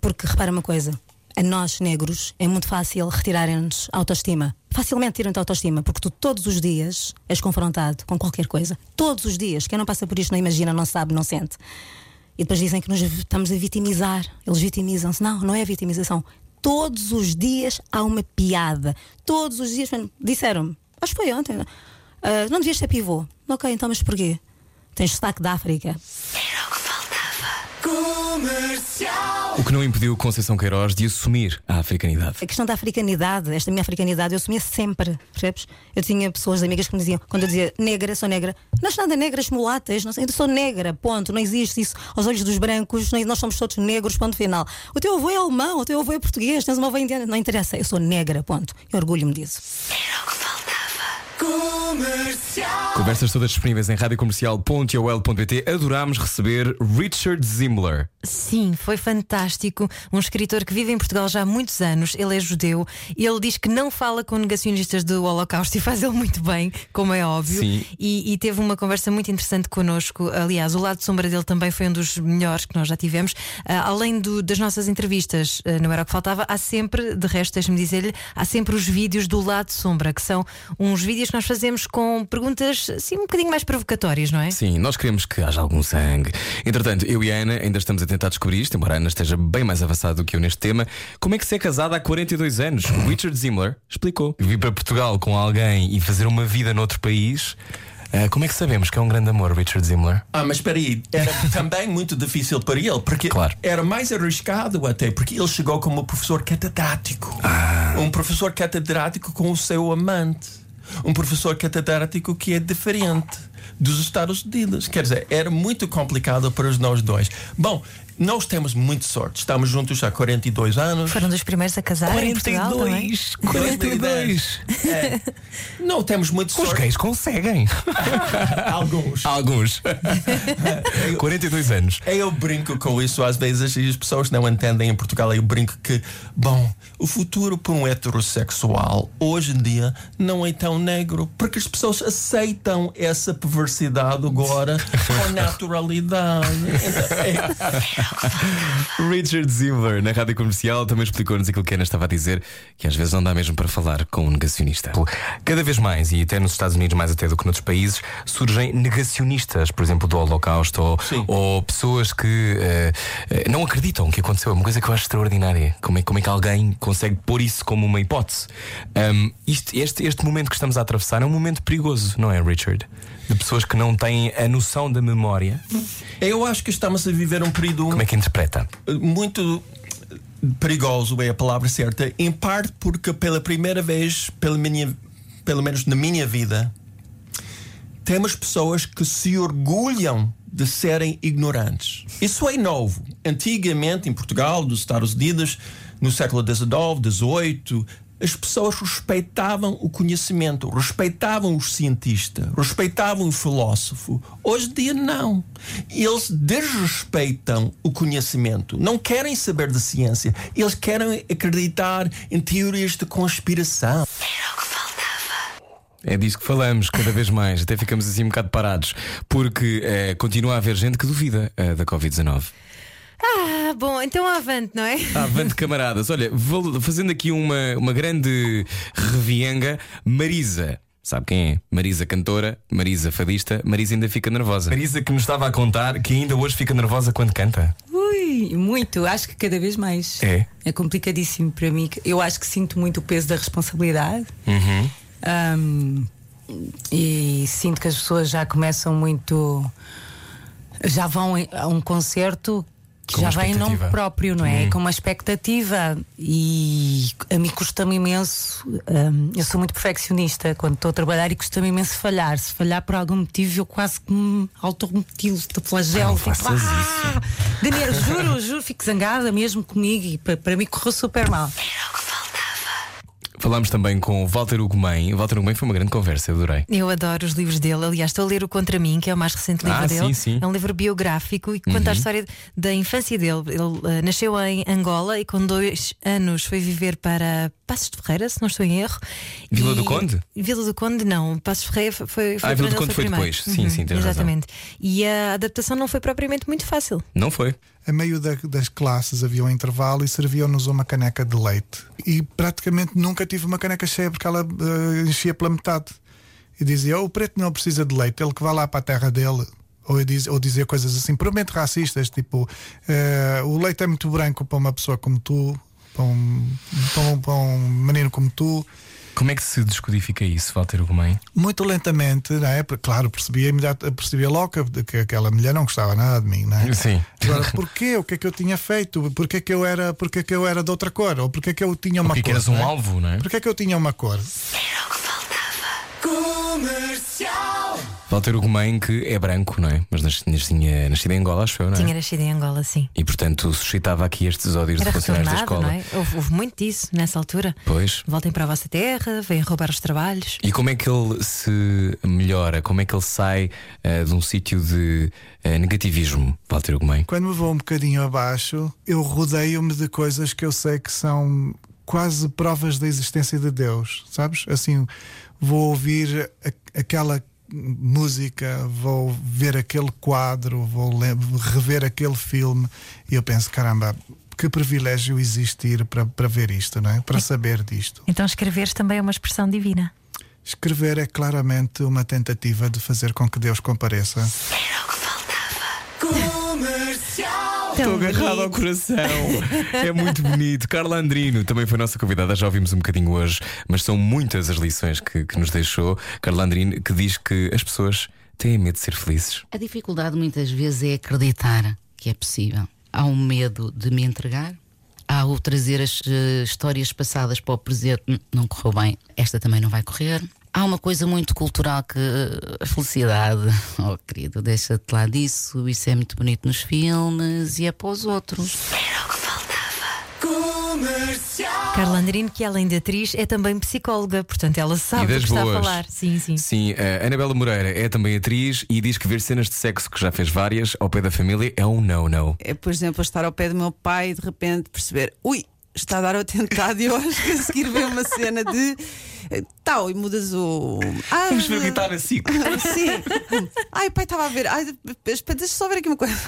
Porque repara uma coisa: a nós negros é muito fácil retirarem-nos autoestima. Facilmente tiram-te a autoestima, porque tu todos os dias és confrontado com qualquer coisa. Todos os dias. Quem não passa por isto não imagina, não sabe, não sente. E depois dizem que nos estamos a vitimizar. Eles vitimizam-se. Não, não é vitimização. Todos os dias há uma piada. Todos os dias. Disseram-me, acho que foi ontem. "Ah, não devias ser pivô. Ok, então, mas porquê? Tens destaque da África. Comercial. O que não impediu Conceição Queiroz de assumir a africanidade. A questão da africanidade, esta minha africanidade, eu assumia sempre, percebes? Eu tinha pessoas, amigas que me diziam, quando eu dizia negra, sou negra, não és nada negra, és mulatas, não sei, eu sou negra, ponto, não existe isso aos olhos dos brancos, nós somos todos negros, ponto final. O teu avô é alemão, o teu avô é português, tens uma avó indiana, não interessa, eu sou negra, ponto. Eu orgulho-me disso. Comercial. Conversas todas disponíveis em radiocomercial.ol.pt. Adorámos receber Richard Zimmler. Sim, foi fantástico. Um escritor que vive em Portugal já há muitos anos. Ele é judeu. Ele diz que não fala com negacionistas do Holocausto [laughs] e faz ele muito bem, como é óbvio. Sim. E, e teve uma conversa muito interessante connosco. Aliás, o lado de sombra dele também foi um dos melhores que nós já tivemos. Ah, além do- das nossas entrevistas, ah, não era o que faltava, há sempre, de resto, deixe-me dizer-lhe, há sempre os vídeos do lado de sombra, que são uns vídeos que nós fazemos com perguntas assim um bocadinho mais provocatórias, não é? Sim, nós queremos que haja algum sangue. Entretanto, eu e a Ana ainda estamos a tentar descobrir isto, embora a Ana esteja bem mais avançada do que eu neste tema. Como é que se é casada há 42 anos? O Richard Zimmler explicou. Vir para Portugal com alguém e fazer uma vida noutro país. ah, como é que sabemos que é um grande amor, Richard Zimmler? Ah, mas espera aí, era [laughs] também muito difícil para ele, porque era mais arriscado até, porque ele chegou como professor catedrático. Um professor catedrático com o seu amante. Um professor catedrático que é diferente. dos Estados Unidos. Quer dizer, era muito complicado para nós dois. Bom, nós temos muita sorte. Estamos juntos há 42 anos. Foram dos primeiros a casar em Portugal também. 42. É. Não temos muito Os sorte. gays conseguem. [laughs] Alguns. Alguns. [laughs] 42 anos. Eu brinco com isso às vezes e as pessoas não entendem em Portugal. Eu brinco que, bom, o futuro para um heterossexual hoje em dia não é tão negro porque as pessoas aceitam essa perversidade agora com [laughs] naturalidade. [laughs] Richard Zimmer, na rádio comercial, também explicou-nos aquilo que a Ana estava a dizer, que às vezes não dá mesmo para falar com um negacionista. Cada vez mais, e até nos Estados Unidos, mais até do que noutros países, surgem negacionistas, por exemplo, do Holocausto, ou, ou pessoas que eh, não acreditam que aconteceu. É uma coisa que eu acho extraordinária. Como é, como é que alguém consegue pôr isso como uma hipótese? Um, isto- este, este momento que estamos a atravessar é um momento perigoso, não é, Richard? De pessoas que não têm a noção da memória. Eu acho que estamos a viver um período. Como é que interpreta? Muito perigoso é a palavra certa, em parte porque pela primeira vez, pela minha, pelo menos na minha vida, temos pessoas que se orgulham de serem ignorantes. Isso é novo. Antigamente, em Portugal, nos Estados Unidos, no século XIX, XVIII, as pessoas respeitavam o conhecimento, respeitavam o cientista, respeitavam o filósofo. Hoje em dia, não. Eles desrespeitam o conhecimento, não querem saber de ciência, eles querem acreditar em teorias de conspiração. É disso que falamos cada vez mais, até ficamos assim um bocado parados, porque eh, continua a haver gente que duvida eh, da Covid-19. Ah, bom, então avante, não é? [laughs] Avante, camaradas. Olha, vou fazendo aqui uma, uma grande revienga. Marisa. Sabe quem é? Marisa cantora, Marisa fadista, Marisa ainda fica nervosa. Marisa que nos estava a contar que ainda hoje fica nervosa quando canta. Ui, muito, acho que cada vez mais. É. É complicadíssimo para mim. Eu acho que sinto muito o peso da responsabilidade. Uhum. Ahm, e sinto que as pessoas já começam muito. Já vão a um concerto que já vem em nome próprio, não é? Hum. Com uma expectativa. E a mim custa-me imenso. ahm, eu sou muito perfeccionista quando estou a trabalhar e custa-me imenso falhar. Se falhar por algum motivo, eu quase que me automutilo de flagelo. Não Fico, faças "Ah!" Daniel, juro, juro, fico zangada mesmo comigo e pa- para mim correu super mal. Falámos também com o Walter Ugumem. O Walter Ugumem foi uma grande conversa, eu adorei. Eu adoro os livros dele. Aliás, estou a ler o Contra Mim, que é o mais recente livro Ah, dele. sim, sim. É um livro biográfico e que conta a Uhum. história da infância dele. Ele eh, nasceu em Angola e com dois anos foi viver para Passos de Ferreira, se não estou em erro. Vila E- do Conde? Vila do Conde, não. Passos de Ferreira foi. foi Ah, Vila do Conde foi primeiro. depois. Sim, sim, tens razão. Exatamente. E a adaptação não foi propriamente muito fácil. Não foi? A meio da- das classes havia um intervalo e serviam-nos uma caneca de leite. E praticamente nunca tive uma caneca cheia porque ela eh, enchia pela metade. E dizia: "Oh, o preto não precisa de leite, ele que vai lá para a terra dele. Ou, diz, ou dizia coisas assim, puramente racistas, tipo: eh, o leite é muito branco para uma pessoa como tu, para um, para um, para um menino como tu. Como é que se descodifica isso, Walter Ugumem? Muito lentamente, não é? Porque, Claro, percebia, percebia logo que, que aquela mulher não gostava nada de mim, não é? Sim. Agora, porquê? O que é que eu tinha feito? Porquê que eu era, porquê que eu era de outra cor? Ou porquê que eu tinha uma Porquê cor? que eras um não é? alvo, não é? Porquê que eu tinha uma cor? Comercial. Walter Ugumem, que é branco, não é? Mas nas- nas- tinha nascido em Angola, acho eu, não é? Tinha nascido em Angola, sim. E portanto suscitava aqui estes ódios Era de funcionários da escola. não é? Houve, houve muito disso nessa altura. Pois. Voltem para a vossa terra, vêm roubar os trabalhos. E como é que ele se melhora? Como é que ele sai eh, de um sítio de eh, negativismo, Walter Ugumem? Quando me vou um bocadinho abaixo, eu rodeio-me de coisas que eu sei que são quase provas da existência de Deus, sabes? Assim, vou ouvir a- aquela música, vou ver aquele quadro, vou rever aquele filme e eu penso, caramba, que privilégio existir para, para ver isto, não é? Para saber disto. Então escreveres também é uma expressão divina. Escrever é claramente uma tentativa de fazer com que Deus compareça. Comercial. Estou agarrado ao coração. [laughs] É muito bonito. Carla Andrino também foi nossa convidada, já ouvimos um bocadinho hoje, mas são muitas as lições que, que nos deixou. Carla Andrino que diz que as pessoas têm medo de ser felizes. A dificuldade muitas vezes é acreditar que é possível. Há um medo de me entregar, há o trazer as eh, histórias passadas para o presente, "Hum, não correu bem, esta também não vai correr. Há uma coisa muito cultural que a felicidade, [laughs] oh querido, deixa-te lá disso, isso é muito bonito nos filmes e é para os outros. Comercial. Carla Andarino, que além de atriz, é também psicóloga, portanto ela sabe do das que está a boas. falar. Sim, sim. Sim, a Anabela Moreira é também atriz e diz que ver cenas de sexo, que já fez várias, ao pé da família, é um não-não. É, por exemplo, estar ao pé do meu pai e de repente perceber, ui, está a dar o atentado e eu acho que a seguir vem uma cena de eh, tal e mudas o. Ah, Vamos ver guitarra assim. [laughs] Sim. Ai, o pai estava a ver. Ai, espera, deixa só ver aqui uma coisa. [laughs]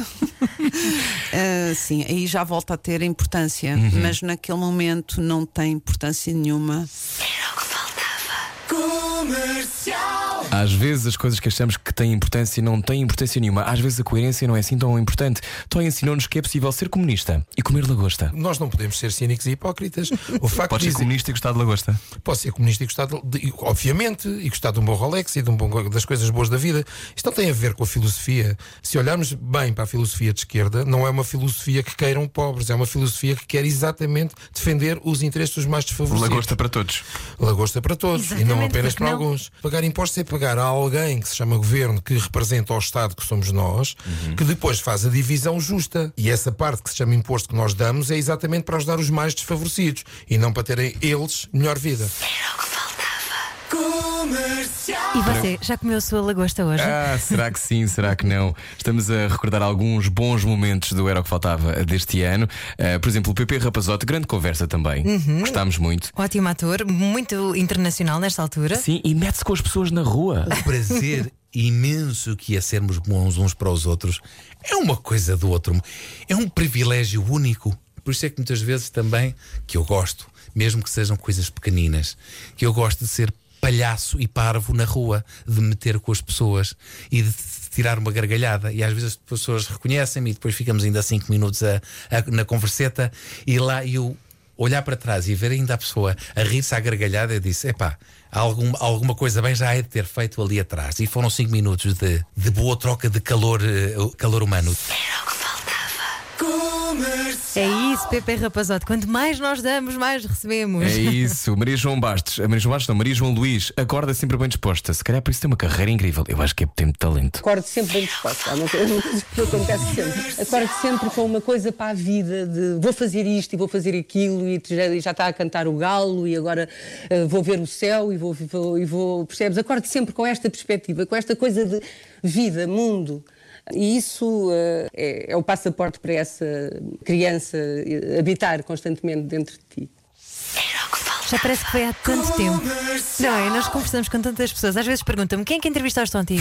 Ah, sim, aí já volta a ter importância, Uhum. mas naquele momento não tem importância nenhuma. Comercial. Às vezes as coisas que achamos que têm importância não têm importância nenhuma. Às vezes a coerência não é assim tão importante. Toy ensinou-nos que é possível ser comunista e comer lagosta. Nós não podemos ser cínicos e hipócritas. O facto Podes de ser comunista e gostar de lagosta. Posso ser comunista e gostar, de, de- obviamente, e gostar de um bom Rolex e de um bom, das coisas boas da vida. Isto não tem a ver com a filosofia. Se olharmos bem para a filosofia de esquerda, não é uma filosofia que queiram pobres, é uma filosofia que quer exatamente defender os interesses dos mais desfavorecidos. Lagosta para todos. Lagosta para todos e não Exatamente, apenas para não? alguns. Pagar impostos é pagar a alguém que se chama governo, que representa o Estado que somos nós, Uhum. que depois faz a divisão justa. E essa parte que se chama imposto que nós damos é exatamente para ajudar os mais desfavorecidos e não para terem eles melhor vida. Comercial. E você, já comeu a sua lagosta hoje? Ah, será que sim? Será que não? Estamos a recordar alguns bons momentos do Era o que Faltava deste ano. Ah, por exemplo, o PP Rapazote, grande conversa também. Uhum. Gostámos muito. Ótimo ator, muito internacional nesta altura. Sim, e mete-se com as pessoas na rua. O prazer imenso que é sermos bons uns para os outros é uma coisa do outro. É um privilégio único. Por isso é que muitas vezes também que eu gosto, mesmo que sejam coisas pequeninas, que eu gosto de ser palhaço e parvo na rua, de me meter com as pessoas e de tirar uma gargalhada. E às vezes as pessoas reconhecem-me e depois ficamos ainda cinco minutos a- a- na converseta e lá eu olhar para trás e ver ainda a pessoa a rir-se à gargalhada, eu disse: epá, algum, alguma coisa bem já é de ter feito ali atrás. E foram cinco minutos de, de boa troca de calor, eh, calor humano. É isso, Pepe Rapazote. Quanto mais nós damos, mais recebemos. É isso, [laughs] Maria João Bastos. A Maria João Bastos, não, Maria João Luís, acorda sempre bem disposta. Se calhar por isso tem uma carreira incrível. Eu acho que é por ter muito talento. Acordo sempre bem disposta. Uma coisa que acontece sempre. Acordo sempre com uma coisa para a vida de vou fazer isto e vou fazer aquilo e já, já está a cantar o galo e agora eh, vou ver o céu e vou, vou, e vou. Percebes? Acordo sempre com esta perspectiva, com esta coisa de vida, mundo. E isso eh, é, é o passaporte para essa criança eh, habitar constantemente dentro de ti. Já parece que foi há tanto tempo. Não é? Nós conversamos com tantas pessoas. Às vezes perguntam-me quem é que entrevistaste ontem?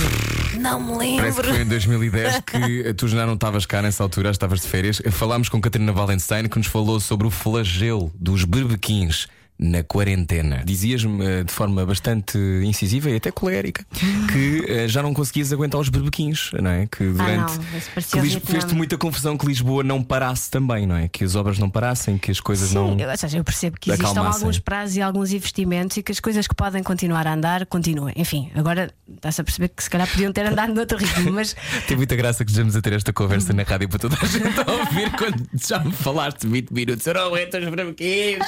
Não me lembro. Parece que foi em 2010 que tu já não estavas cá nessa altura, estavas de férias. Falámos com Catarina Valenstein que nos falou sobre o flagelo dos berbequins na quarentena. Dizias-me eh, de forma bastante incisiva e até colérica que eh, já não conseguias aguentar os berbequins, não é? Que durante. não, isso parecia que fez-te muita confusão que Lisboa não parasse também, não é? Que as obras não parassem, que as coisas Sim, não. eu, ou seja, eu percebo que existam acalmassem. alguns prazos e alguns investimentos e que as coisas que podem continuar a andar continuem. Enfim, agora está-se a perceber que se calhar podiam ter andado noutro ritmo, mas [laughs] Tem muita graça que estejamos a ter esta conversa na rádio para toda a gente a ouvir quando já me falaste 20 minutos. Eu não aguento os berbequins.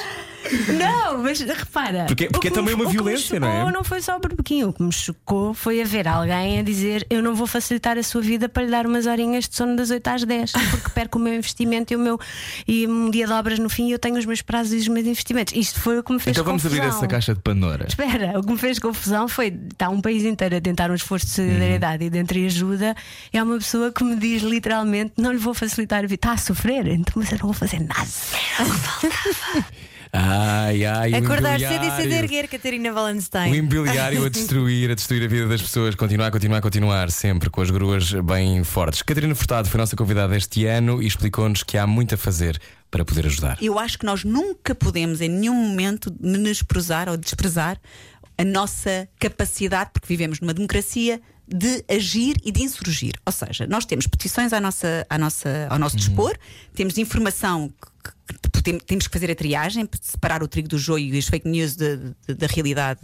Não, mas repara. Porque- porque o que é também me- uma o que me violência, não é? chocou Não foi só o berbequinho. O que me chocou foi haver alguém a dizer: Eu não vou facilitar a sua vida para lhe dar umas horinhas de sono das 8 às 10, porque perco o meu investimento e o meu. E um dia de obras no fim e eu tenho os meus prazos e os meus investimentos. Isto foi o que me fez Então vamos confusão. abrir essa caixa de Pandora. Espera, o que me fez confusão foi está um país inteiro a tentar um esforço de solidariedade e de entreajuda. É uma pessoa que me diz literalmente: não lhe vou facilitar a vida. Está a sofrer, então, mas eu não vou fazer nada. [laughs] Ai, ai, Acordar cedo e cedo erguer, Catarina Valenstein. O imobiliário a [laughs] destruir, a destruir a vida das pessoas, continuar, continuar, continuar, sempre com as gruas bem fortes. Catarina Furtado foi nossa convidada este ano e explicou-nos que há muito a fazer para poder ajudar. Eu acho que nós nunca podemos, em nenhum momento, menosprezar ou desprezar a nossa capacidade, porque vivemos numa democracia, de agir e de insurgir. Ou seja, nós temos petições à nossa, à nossa, ao nosso dispor, temos informação que- que- tem- temos que fazer a triagem, para separar o trigo do joio e as fake news da realidade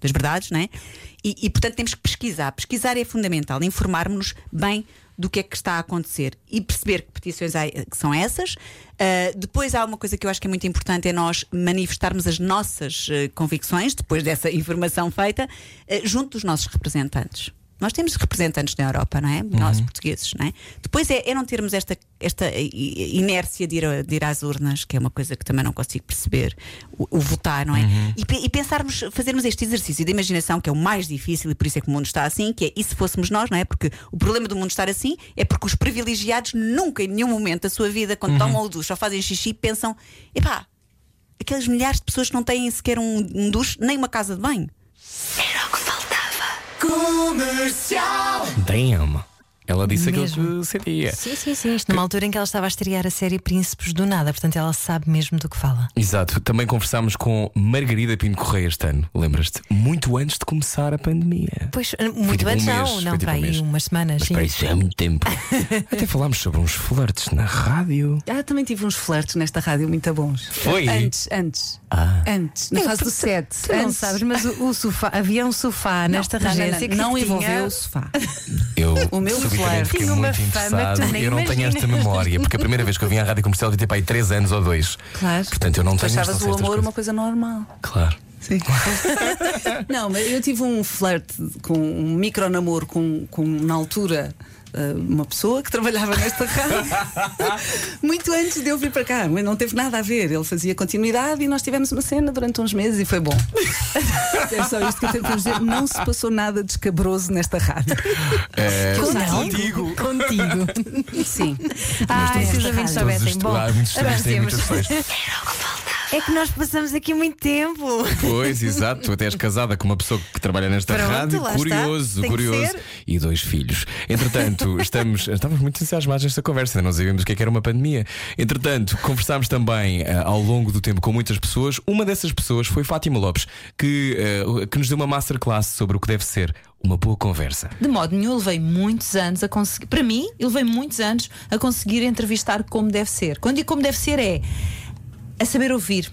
das verdades, não é? E, e, portanto temos que pesquisar. Pesquisar é fundamental, informarmos-nos bem do que é que está a acontecer e perceber que petições há- que são essas. Uh, depois há uma coisa que eu acho que é muito importante: é nós manifestarmos as nossas uh, convicções, depois dessa [laughs] informação feita, uh, junto dos nossos representantes. Nós temos representantes na Europa, não é? Nós portugueses, não é? Depois é, é não termos esta, esta inércia de ir, a- de ir às urnas, que é uma coisa que também não consigo perceber, o, o votar, não é? E, pe- e pensarmos, fazermos este exercício de imaginação, que é o mais difícil e por isso é que o mundo está assim, que é e se fôssemos nós, não é? Porque o problema do mundo estar assim é porque os privilegiados nunca, em nenhum momento da sua vida, quando tomam o duche ou fazem xixi, pensam, epá, aqueles milhares de pessoas que não têm sequer um, um duche, nem uma casa de banho. Comercial. Damn. Ela disse Mesmo. aquilo que seria. Sim, sim, sim. Isto numa altura em que ela estava a estrear a série Príncipes do Nada, portanto ela sabe mesmo do que fala. Exato. Também conversámos com Margarida Pinto Correia este ano, lembras-te? Muito antes de começar a pandemia. Pois, Foi muito tipo um antes mês, não, foi não, tipo para um aí mês. umas semanas. Mas sim. para isso é muito tempo. [laughs] Até falámos sobre uns flertes na rádio. Ah, também tive uns flertes nesta rádio muito bons. Foi? Antes, antes. Ah. Antes, na Eu, fase do tu- set. Tu não Antes. sabes, mas o, o sofá, havia um sofá nesta não, não, não, regência que não tinha- envolveu o sofá. Eu [laughs] O meu fiquei tinha uma muito fama interessado. que tu nem Eu não tenho imaginas. esta memória, porque a primeira vez que eu vim à rádio comercial devia ter para aí 3 anos ou 2. Claro. Portanto, eu não Tu tenho achavas o amor coisas. uma coisa normal. Claro. Sim. [laughs] não, mas eu tive um flerte com um micro namoro com, com na altura. Eh, Uma pessoa que trabalhava nesta rádio [laughs] muito antes de eu vir para cá, mas não teve nada a ver. Ele fazia continuidade e nós tivemos uma cena durante uns meses e foi bom. [laughs] é só isto que eu tenho para dizer. Não se passou nada descabroso nesta rádio. [laughs] É, Contigo. Contigo. Sim. Ah, Mas se os ouvintes soubessem. Bom, há muitos histórias têm avancemos. É que nós passamos aqui muito tempo. Pois, exato. Tu até és casada com uma pessoa que trabalha nesta Pronto, rádio. Curioso, curioso. E dois filhos. Entretanto, [laughs] estamos, estávamos muito entusiasmados nesta conversa, ainda não sabíamos o que, é que era uma pandemia. Entretanto, conversámos também eh, ao longo do tempo com muitas pessoas. Uma dessas pessoas foi Fátima Lopes, que, eh, que nos deu uma masterclass sobre o que deve ser uma boa conversa. De modo nenhum, eu levei muitos anos a conseguir. Para mim, levei muitos anos a conseguir entrevistar como deve ser. Quando digo como deve ser, é a saber ouvir.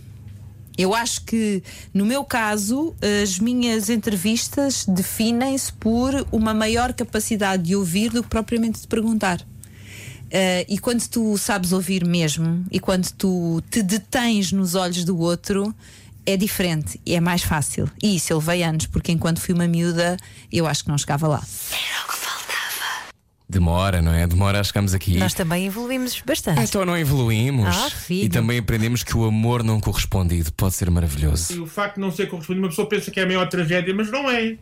Eu acho que, no meu caso, as minhas entrevistas definem-se por uma maior capacidade de ouvir do que propriamente de perguntar. Eh, e quando tu sabes ouvir mesmo e quando tu te detens nos olhos do outro, é diferente e é mais fácil. E isso eu levei anos, porque enquanto fui uma miúda, eu acho que não chegava lá. Demora, não é? Demora a chegarmos aqui. Nós também evoluímos bastante. Então não evoluímos. Ah, filho. e também aprendemos que o amor não correspondido pode ser maravilhoso. E o facto de não ser correspondido, uma pessoa pensa que é a maior tragédia, mas não é.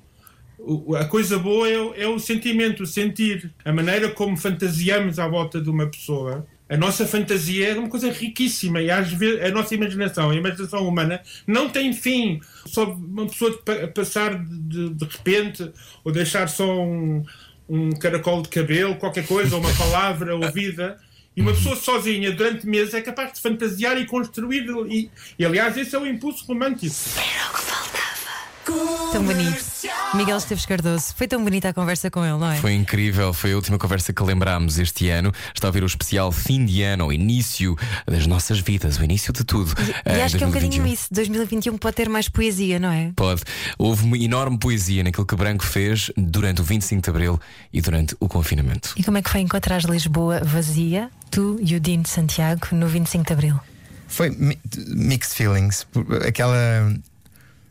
O- a coisa boa é, o- é o sentimento, o sentir. A maneira como fantasiamos à volta de uma pessoa. A nossa fantasia é uma coisa riquíssima e às vezes a nossa imaginação, a imaginação humana, não tem fim. Só uma pessoa pa- passar de, de, de repente ou deixar só um, um caracol de cabelo, qualquer coisa, ou uma palavra ouvida. E uma pessoa sozinha, durante meses, é capaz de fantasiar e construir. E, e aliás, esse é o impulso romântico. Tão bonito. Miguel Esteves Cardoso. Foi tão bonita a conversa com ele, não é? Foi incrível, foi a última conversa que lembrámos este ano. Está a ouvir o especial fim de ano, o início das nossas vidas, o início de tudo. E Eh, acho que é um 2021. bocadinho isso. 2021 pode ter mais poesia, não é? Pode. Houve uma enorme poesia naquilo que Branco fez durante o 25 de Abril e durante o confinamento. E como é que foi encontrar Lisboa vazia, tu e o Dino de Santiago, no 25 de Abril? Foi mi- mixed feelings. Aquela.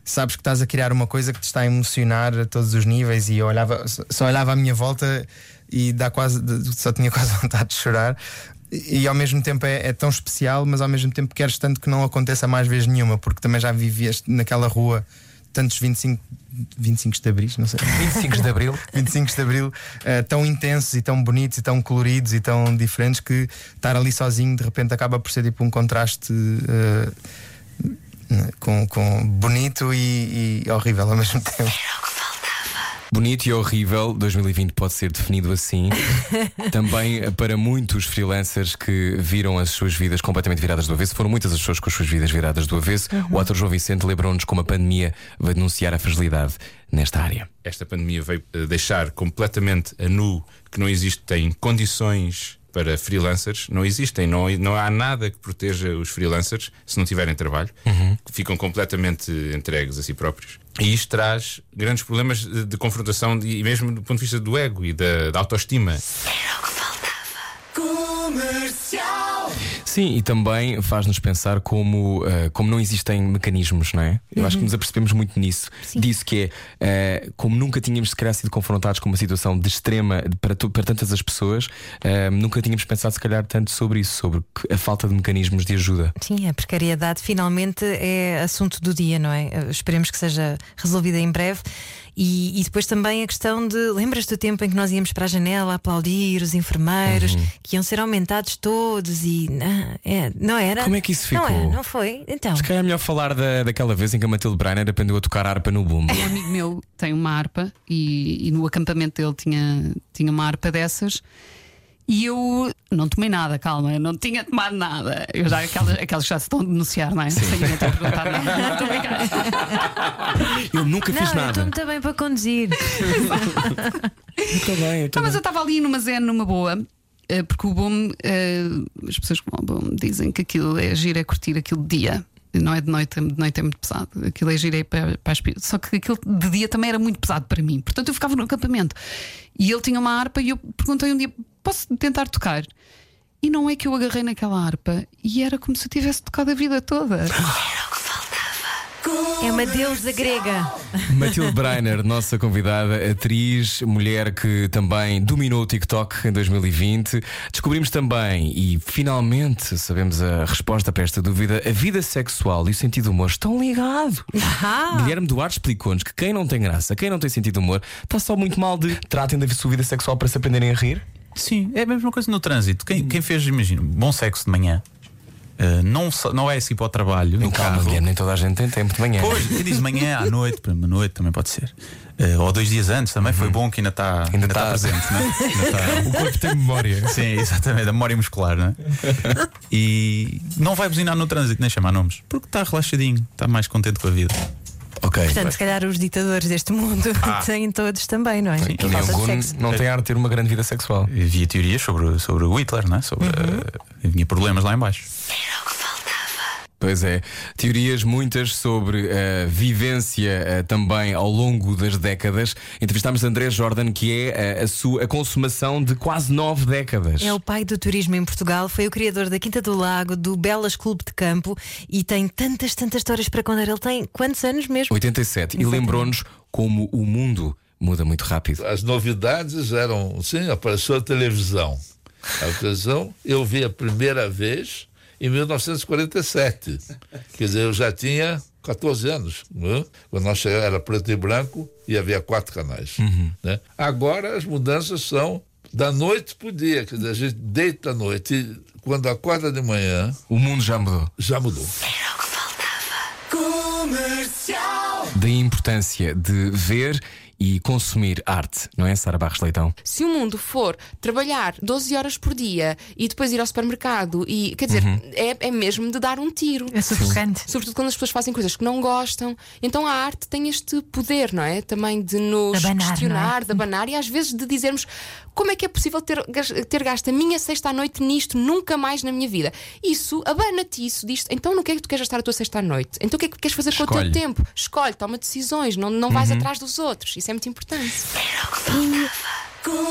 Sabes que estás a criar uma coisa que te está a emocionar a todos os níveis e eu olhava, só- olhava à minha volta e dá quase, só tinha [laughs] quase vontade de chorar. E, e ao mesmo tempo é, é tão especial, mas ao mesmo tempo queres tanto que não aconteça mais vez nenhuma, porque também já vivieste naquela rua tantos 25, 25 de Abril, não sei. 25 de Abril? [laughs] 25 de Abril, eh, tão intensos e tão bonitos e tão coloridos e tão diferentes que estar ali sozinho de repente acaba por ser tipo um contraste eh, com, com bonito e, e horrível ao mesmo tempo. Bonito e horrível, 2020 pode ser definido assim. [laughs] Também eh, para muitos freelancers que viram as suas vidas completamente viradas do avesso. Foram muitas as pessoas com as suas vidas viradas do avesso. O ator João Vicente lembrou-nos como a pandemia vai denunciar a fragilidade nesta área. Esta pandemia veio eh, deixar completamente a nu que não existem condições para freelancers não existem. Não, não há nada que proteja os freelancers se não tiverem trabalho. Ficam completamente entregues a si próprios. E isto traz grandes problemas de, de confrontação de- e mesmo do ponto de vista do ego e da, da autoestima. Comercial. Sim, e também faz-nos pensar como, eh, como não existem mecanismos, não é? Eu acho que nos apercebemos muito nisso. Disso que é eh, como nunca tínhamos se calhar sido confrontados com uma situação de extrema para, tu- para tantas as pessoas, eh, nunca tínhamos pensado se calhar tanto sobre isso, sobre a falta de mecanismos de ajuda. Sim, a precariedade finalmente é assunto do dia, não é? Uh, Esperemos que seja resolvida em breve. E, e depois também a questão de. Lembras do tempo em que nós íamos para a janela aplaudir os enfermeiros, Uhum. que iam ser aumentados todos e. Não, é, não era? Como é que isso Não, ficou? é, não foi? Então. Se calhar é melhor falar da, daquela vez em que a Matilde Breiner aprendeu a tocar harpa no bumbo. Um amigo meu tem uma harpa e, e no acampamento dele tinha, tinha uma harpa dessas. E eu não tomei nada, calma, eu não tinha tomado nada. Eu já, aquelas, aquelas que já se estão a denunciar, não é? Sem ninguém ter perguntado nada. [laughs] Não, estou a brincar. Eu nunca não, fiz eu nada. estou [laughs] muito bem para conduzir. Muito bem, Não, mas eu estava ali numa zen, numa boa, eh, porque o bom, eh, as pessoas com o bom dizem que aquilo é giro, é curtir aquilo de dia. Não é de noite, de noite é muito pesado. Aquilo é giro é para, para espírito. Só que aquilo de dia também era muito pesado para mim. Portanto, eu ficava no acampamento. E ele tinha uma harpa e eu perguntei um dia: posso tentar tocar? E não é que eu agarrei naquela harpa e era como se eu tivesse tocado a vida toda. É uma deusa grega. Matilde Breiner, nossa convidada, atriz, mulher que também dominou o TikTok em 2020. Descobrimos também, e finalmente sabemos a resposta para esta dúvida: a vida sexual e o sentido do humor estão ligados. Guilherme Duarte explicou-nos que quem não tem graça, quem não tem sentido de humor, está só muito mal de tratem da sua vida sexual para se aprenderem a rir. Sim, é a mesma coisa no trânsito. Quem, quem fez, imagina, bom sexo de manhã, eh, não, só- não é assim para o trabalho, no Calma, carro. Guilherme, nem toda a gente tem tempo de manhã. Pois, quem diz de manhã à noite, para noite também pode ser. Eh, ou dois dias antes também foi bom que ainda está ainda está tá- presente, né? Ainda tá- [laughs] O corpo tem memória. Sim, exatamente, a memória muscular, não é? E não vai buzinar no trânsito, nem chamar nomes, porque está relaxadinho, está mais contente com a vida. Ok. Portanto, se calhar os ditadores deste mundo Ah. [laughs] têm todos também, não é? Sim, de sexo. não tem ar de ter uma grande vida sexual. Havia teorias sobre, sobre o Hitler, não é? Sobre, Uhum. eh, havia problemas lá em baixo. Pois é, teorias muitas sobre a vivência eh, também ao longo das décadas. Entrevistámos André Jordan, que é eh, a, sua, a consumação de quase nove décadas. É o pai do turismo em Portugal, foi o criador da Quinta do Lago, do Belas Clube de Campo e tem tantas, tantas histórias para contar. Ele tem quantos anos mesmo? 87. E lembrou-nos como o mundo muda muito rápido. As novidades eram, sim, apareceu a televisão. A televisão eu vi a primeira vez em 1947. Quer dizer, eu já tinha 14 anos. Né? Quando nós chegamos, era preto e branco e havia quatro canais. Né? Agora as mudanças são da noite para o dia. Quer dizer, a gente deita à noite e quando acorda de manhã. O mundo já mudou. Já mudou. Comercial. Da importância de ver e consumir arte, não é, Sara Barros Leitão? Se o mundo for trabalhar 12 horas por dia e depois ir ao supermercado e quer dizer, Uhum. é, é mesmo de dar um tiro. É sufocante. Sobretudo quando as pessoas fazem coisas que não gostam. Então a arte tem este poder, não é? Também de nos abanar, questionar, é? de abanar e às vezes de dizermos como é que é possível ter, ter gasto a minha sexta à noite nisto, nunca mais na minha vida. Isso abana-te, isso diz então no que é que tu queres gastar a tua sexta à noite? Então o que é que queres fazer com o Escolhe. teu tempo? Escolhe, toma decisões, não, não vais Uhum. atrás dos outros. Isso é muito importante.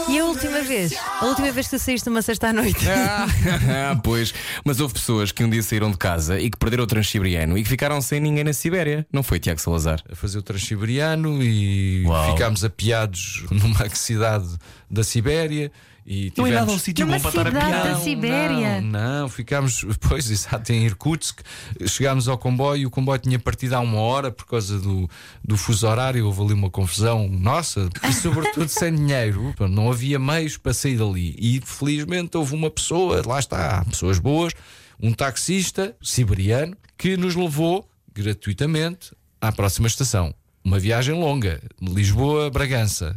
E a última vez? A última vez que tu saíste uma sexta à noite? [laughs] Ah, pois, mas houve pessoas que um dia saíram de casa e que perderam o Transiberiano e que ficaram sem ninguém na Sibéria. Não foi, Tiago Salazar? a fazer o Transiberiano e ficámos apiados [laughs] numa cidade da Sibéria. E Não é nada um sítio bom para estar cidade da apiado. Sibéria? Não, não, ficámos, [laughs] pois, exato, em Irkutsk. Chegámos ao comboio e o comboio tinha partido há uma hora por causa do, do fuso horário. Houve ali uma confusão, nossa, e sobretudo sem [laughs] dinheiro. Não havia meios para sair dali. E felizmente houve uma pessoa, lá está, pessoas boas, um taxista siberiano que nos levou gratuitamente à próxima estação. Uma viagem longa, Lisboa-Bragança.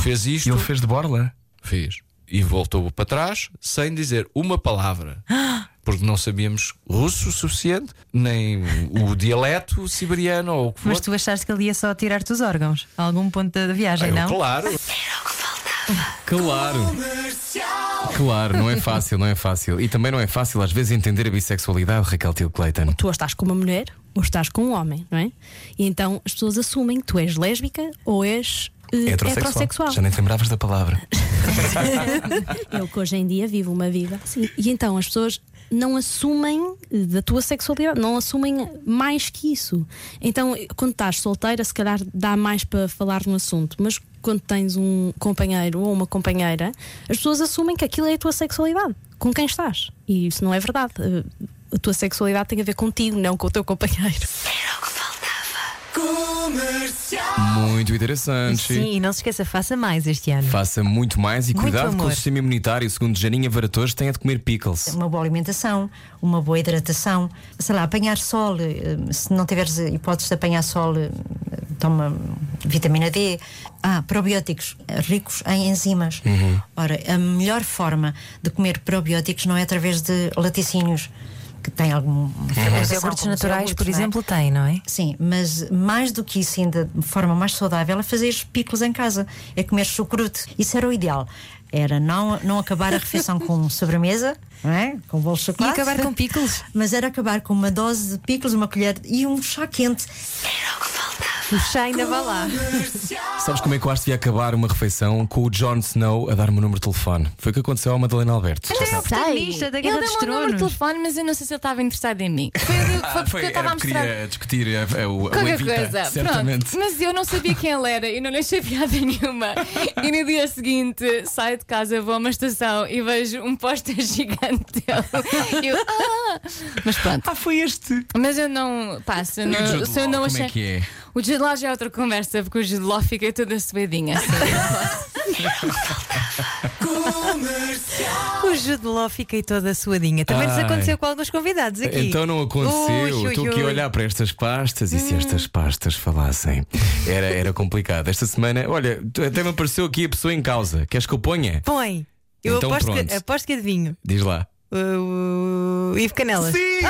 fez isto. Ah, ele fez de borla? Fez. E voltou para trás sem dizer uma palavra. Porque não sabíamos russo o suficiente, nem o dialeto siberiano ou o que for. Mas tu achaste que ele ia só tirar-te os órgãos a algum ponto da viagem, Ah, eu, não? Claro. Claro. Claro, não é fácil, não é fácil. E também não é fácil às vezes entender a bissexualidade, Raquel Tilo Clayton. Tu ou estás com uma mulher ou estás com um homem, não é? E então as pessoas assumem que tu és lésbica ou és eh, heterossexual. Já nem te lembravas da palavra. [laughs] Eu que hoje em dia vivo uma vida assim. E então as pessoas não assumem eh, da tua sexualidade, não assumem mais que isso. Então, quando estás solteira, se calhar dá mais para falar no assunto, mas quando tens um companheiro ou uma companheira, as pessoas assumem que aquilo é a tua sexualidade, com quem estás. E isso não é verdade. Eh, A tua sexualidade tem a ver contigo, não com o teu companheiro. Comercial. Muito interessante. Sim, e não se esqueça, faça mais este ano. Faça muito mais e Muito cuidado com o amor. sistema imunitário. Segundo Janinha Varatojo, tem é de comer pickles. Uma boa alimentação, uma boa hidratação, sei lá, apanhar sol, eh, se não tiveres hipóteses de apanhar sol, eh, toma vitamina D. Ah, probióticos ricos em enzimas. Ora, a melhor forma de comer probióticos não é através de laticínios. Que tem algum. Os iogurtes naturais, por exemplo, têm, não é? Sim, mas mais do que isso, ainda de forma mais saudável, é fazer picos em casa, é comer chucrute. Isso era o ideal. Era não, não acabar a refeição com [laughs] sobremesa, não é? com bolo de chocolate. E acabar com picles. Mas era acabar com uma dose de picles, uma colher e um chá quente. O chá ainda vai lá. Sabes como é que eu acho que ia acabar uma refeição com o Jon Snow a dar-me o número de telefone? Foi o que aconteceu à Madalena Alberto. Já eu sabes. protagonista da Ele Guerra deu-me dos o número de Tronos. telefone, mas eu não sei se ele estava interessado em mim. Foi, foi Ah, porque foi, eu estava a mostrar. queria discutir a, a, o, o Qualquer Evita, coisa, certamente. pronto. Mas eu não sabia quem ele era e não lhe achei piada [laughs] nenhuma. E no dia seguinte saio de casa, vou a uma estação e vejo um póster [laughs] gigante dele. E eu, ah! Mas pronto. Ah, foi este. Mas eu não. Pá, se eu o não, se eu não como achei. é que é? O Jude Law já é outra conversa, porque o Jude Law fica toda suedinha. assim. [laughs] O Jude Law fiquei toda suadinha. Também nos Ai. aconteceu com alguns convidados aqui. Então não aconteceu. Ui, Estou aqui a ui. olhar para estas pastas e se Hum. estas pastas falassem, era, era complicado. Esta semana, olha, até me apareceu aqui a pessoa em causa. Queres que eu ponha? Põe. Eu Então aposto, pronto. que, aposto que adivinho. Diz lá. O, o Ivo Canelas. Sim!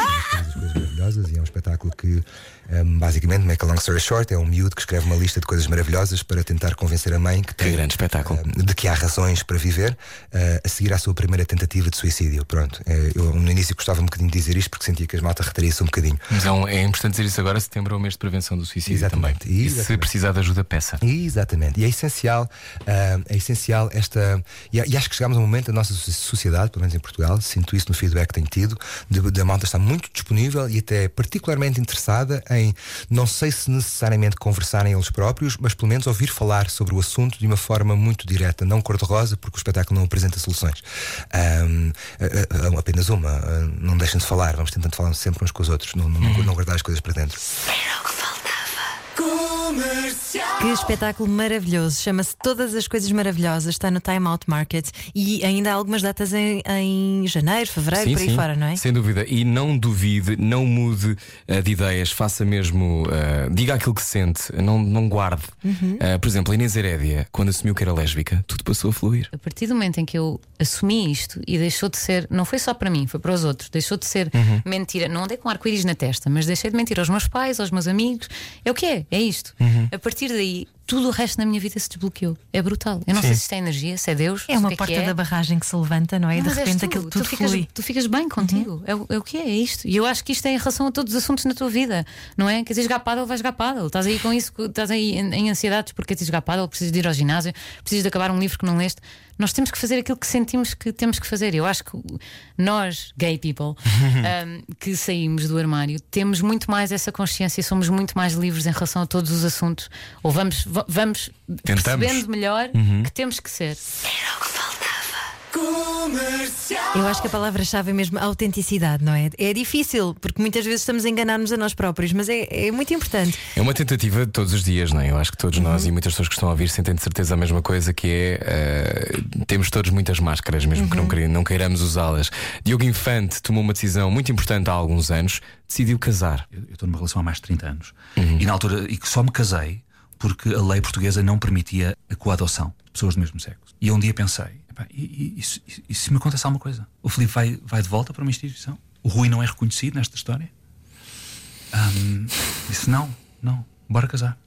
coisas maravilhosas e é um espetáculo que um, basicamente, make a long story short, é um miúdo que escreve uma lista de coisas maravilhosas para tentar convencer a mãe que tem grande espetáculo. um, de que há razões para viver uh, a seguir à sua primeira tentativa de suicídio. Pronto, eh, eu no início gostava um bocadinho de dizer isto porque sentia que as malta retraía-se um bocadinho. Mas é, é importante dizer isso agora. Setembro é o mês de prevenção do suicídio também. E se precisar de ajuda, peça. Exatamente. E é essencial, ah, é essencial esta. E, e acho que chegamos a um momento da nossa so- sociedade, pelo menos em Portugal, sinto isso no feedback que tenho tido, de, de a malta estar muito disponível e até particularmente interessada em, não sei se necessariamente conversarem eles próprios, mas pelo menos ouvir falar sobre o assunto de uma forma muito direta, não cor-de-rosa, porque o espetáculo não apresenta soluções. Ah, apenas uma. ah, não deixem de falar, vamos tentando falar sempre uns com os outros, não, não, não guardar as coisas para dentro. Comercial. Que espetáculo maravilhoso. Chama-se Todas as Coisas Maravilhosas. Está no Time Out Market. E ainda há algumas datas em, em janeiro, fevereiro, Sim, por aí sim, fora, não é? Sem dúvida. E não duvide, não mude eh, de ideias, faça mesmo, eh, diga aquilo que sente, não, não guarde. Uhum. Eh, por exemplo, a Inês Herédia, quando assumiu que era lésbica, tudo passou a fluir. A partir do momento em que eu assumi isto e deixou de ser, não foi só para mim, foi para os outros, deixou de ser Uhum. mentira. Não andei com arco-íris na testa, mas deixei de mentir aos meus pais, aos meus amigos. É o que é, é isto. Uhum. A partir daí, tudo o resto na minha vida se desbloqueou. É brutal. Eu não Sim. sei se isto é energia, se é Deus. É uma que porta que é. da barragem que se levanta, não é? E de repente tu, aquilo tu tudo ficas, flui. tu ficas bem contigo. É, o- é o que é, é isto. E eu acho que isto é em relação a todos os assuntos na tua vida, não é? Quer dizer, jogar pádel, vais jogar pádel. Estás aí com isso, estás aí em, em ansiedades porque queres jogar pádel, precisas de ir ao ginásio, precisas de acabar um livro que não leste. Nós temos que fazer aquilo que sentimos que temos que fazer. Eu acho que nós, gay people, [laughs] um, que saímos do armário, temos muito mais essa consciência, somos muito mais livres em relação a todos os assuntos. Ou vamos, va- vamos Tentamos. percebendo melhor Uhum. que temos que ser. Comercial. Eu acho que a palavra-chave é mesmo autenticidade, não é? É difícil, porque muitas vezes estamos a enganar-nos a nós próprios, mas é, é muito importante. É uma tentativa de todos os dias, não é? Eu acho que todos nós Uhum. e muitas pessoas que estão a ouvir sentem de certeza a mesma coisa, que é eh, temos todos muitas máscaras, mesmo que não, Uhum. queira- não queiramos usá-las. Diogo Infante tomou uma decisão muito importante há alguns anos, decidiu casar. Eu estou numa relação há mais de 30 anos. E na altura, e que só me casei porque a lei portuguesa não permitia a coadoção de pessoas do mesmo sexo. E um dia pensei, e, e- e se- e se me acontece alguma coisa? O Filipe vai, vai de volta para uma instituição? O Rui não é reconhecido nesta história? Ahm, disse, não, não, bora casar.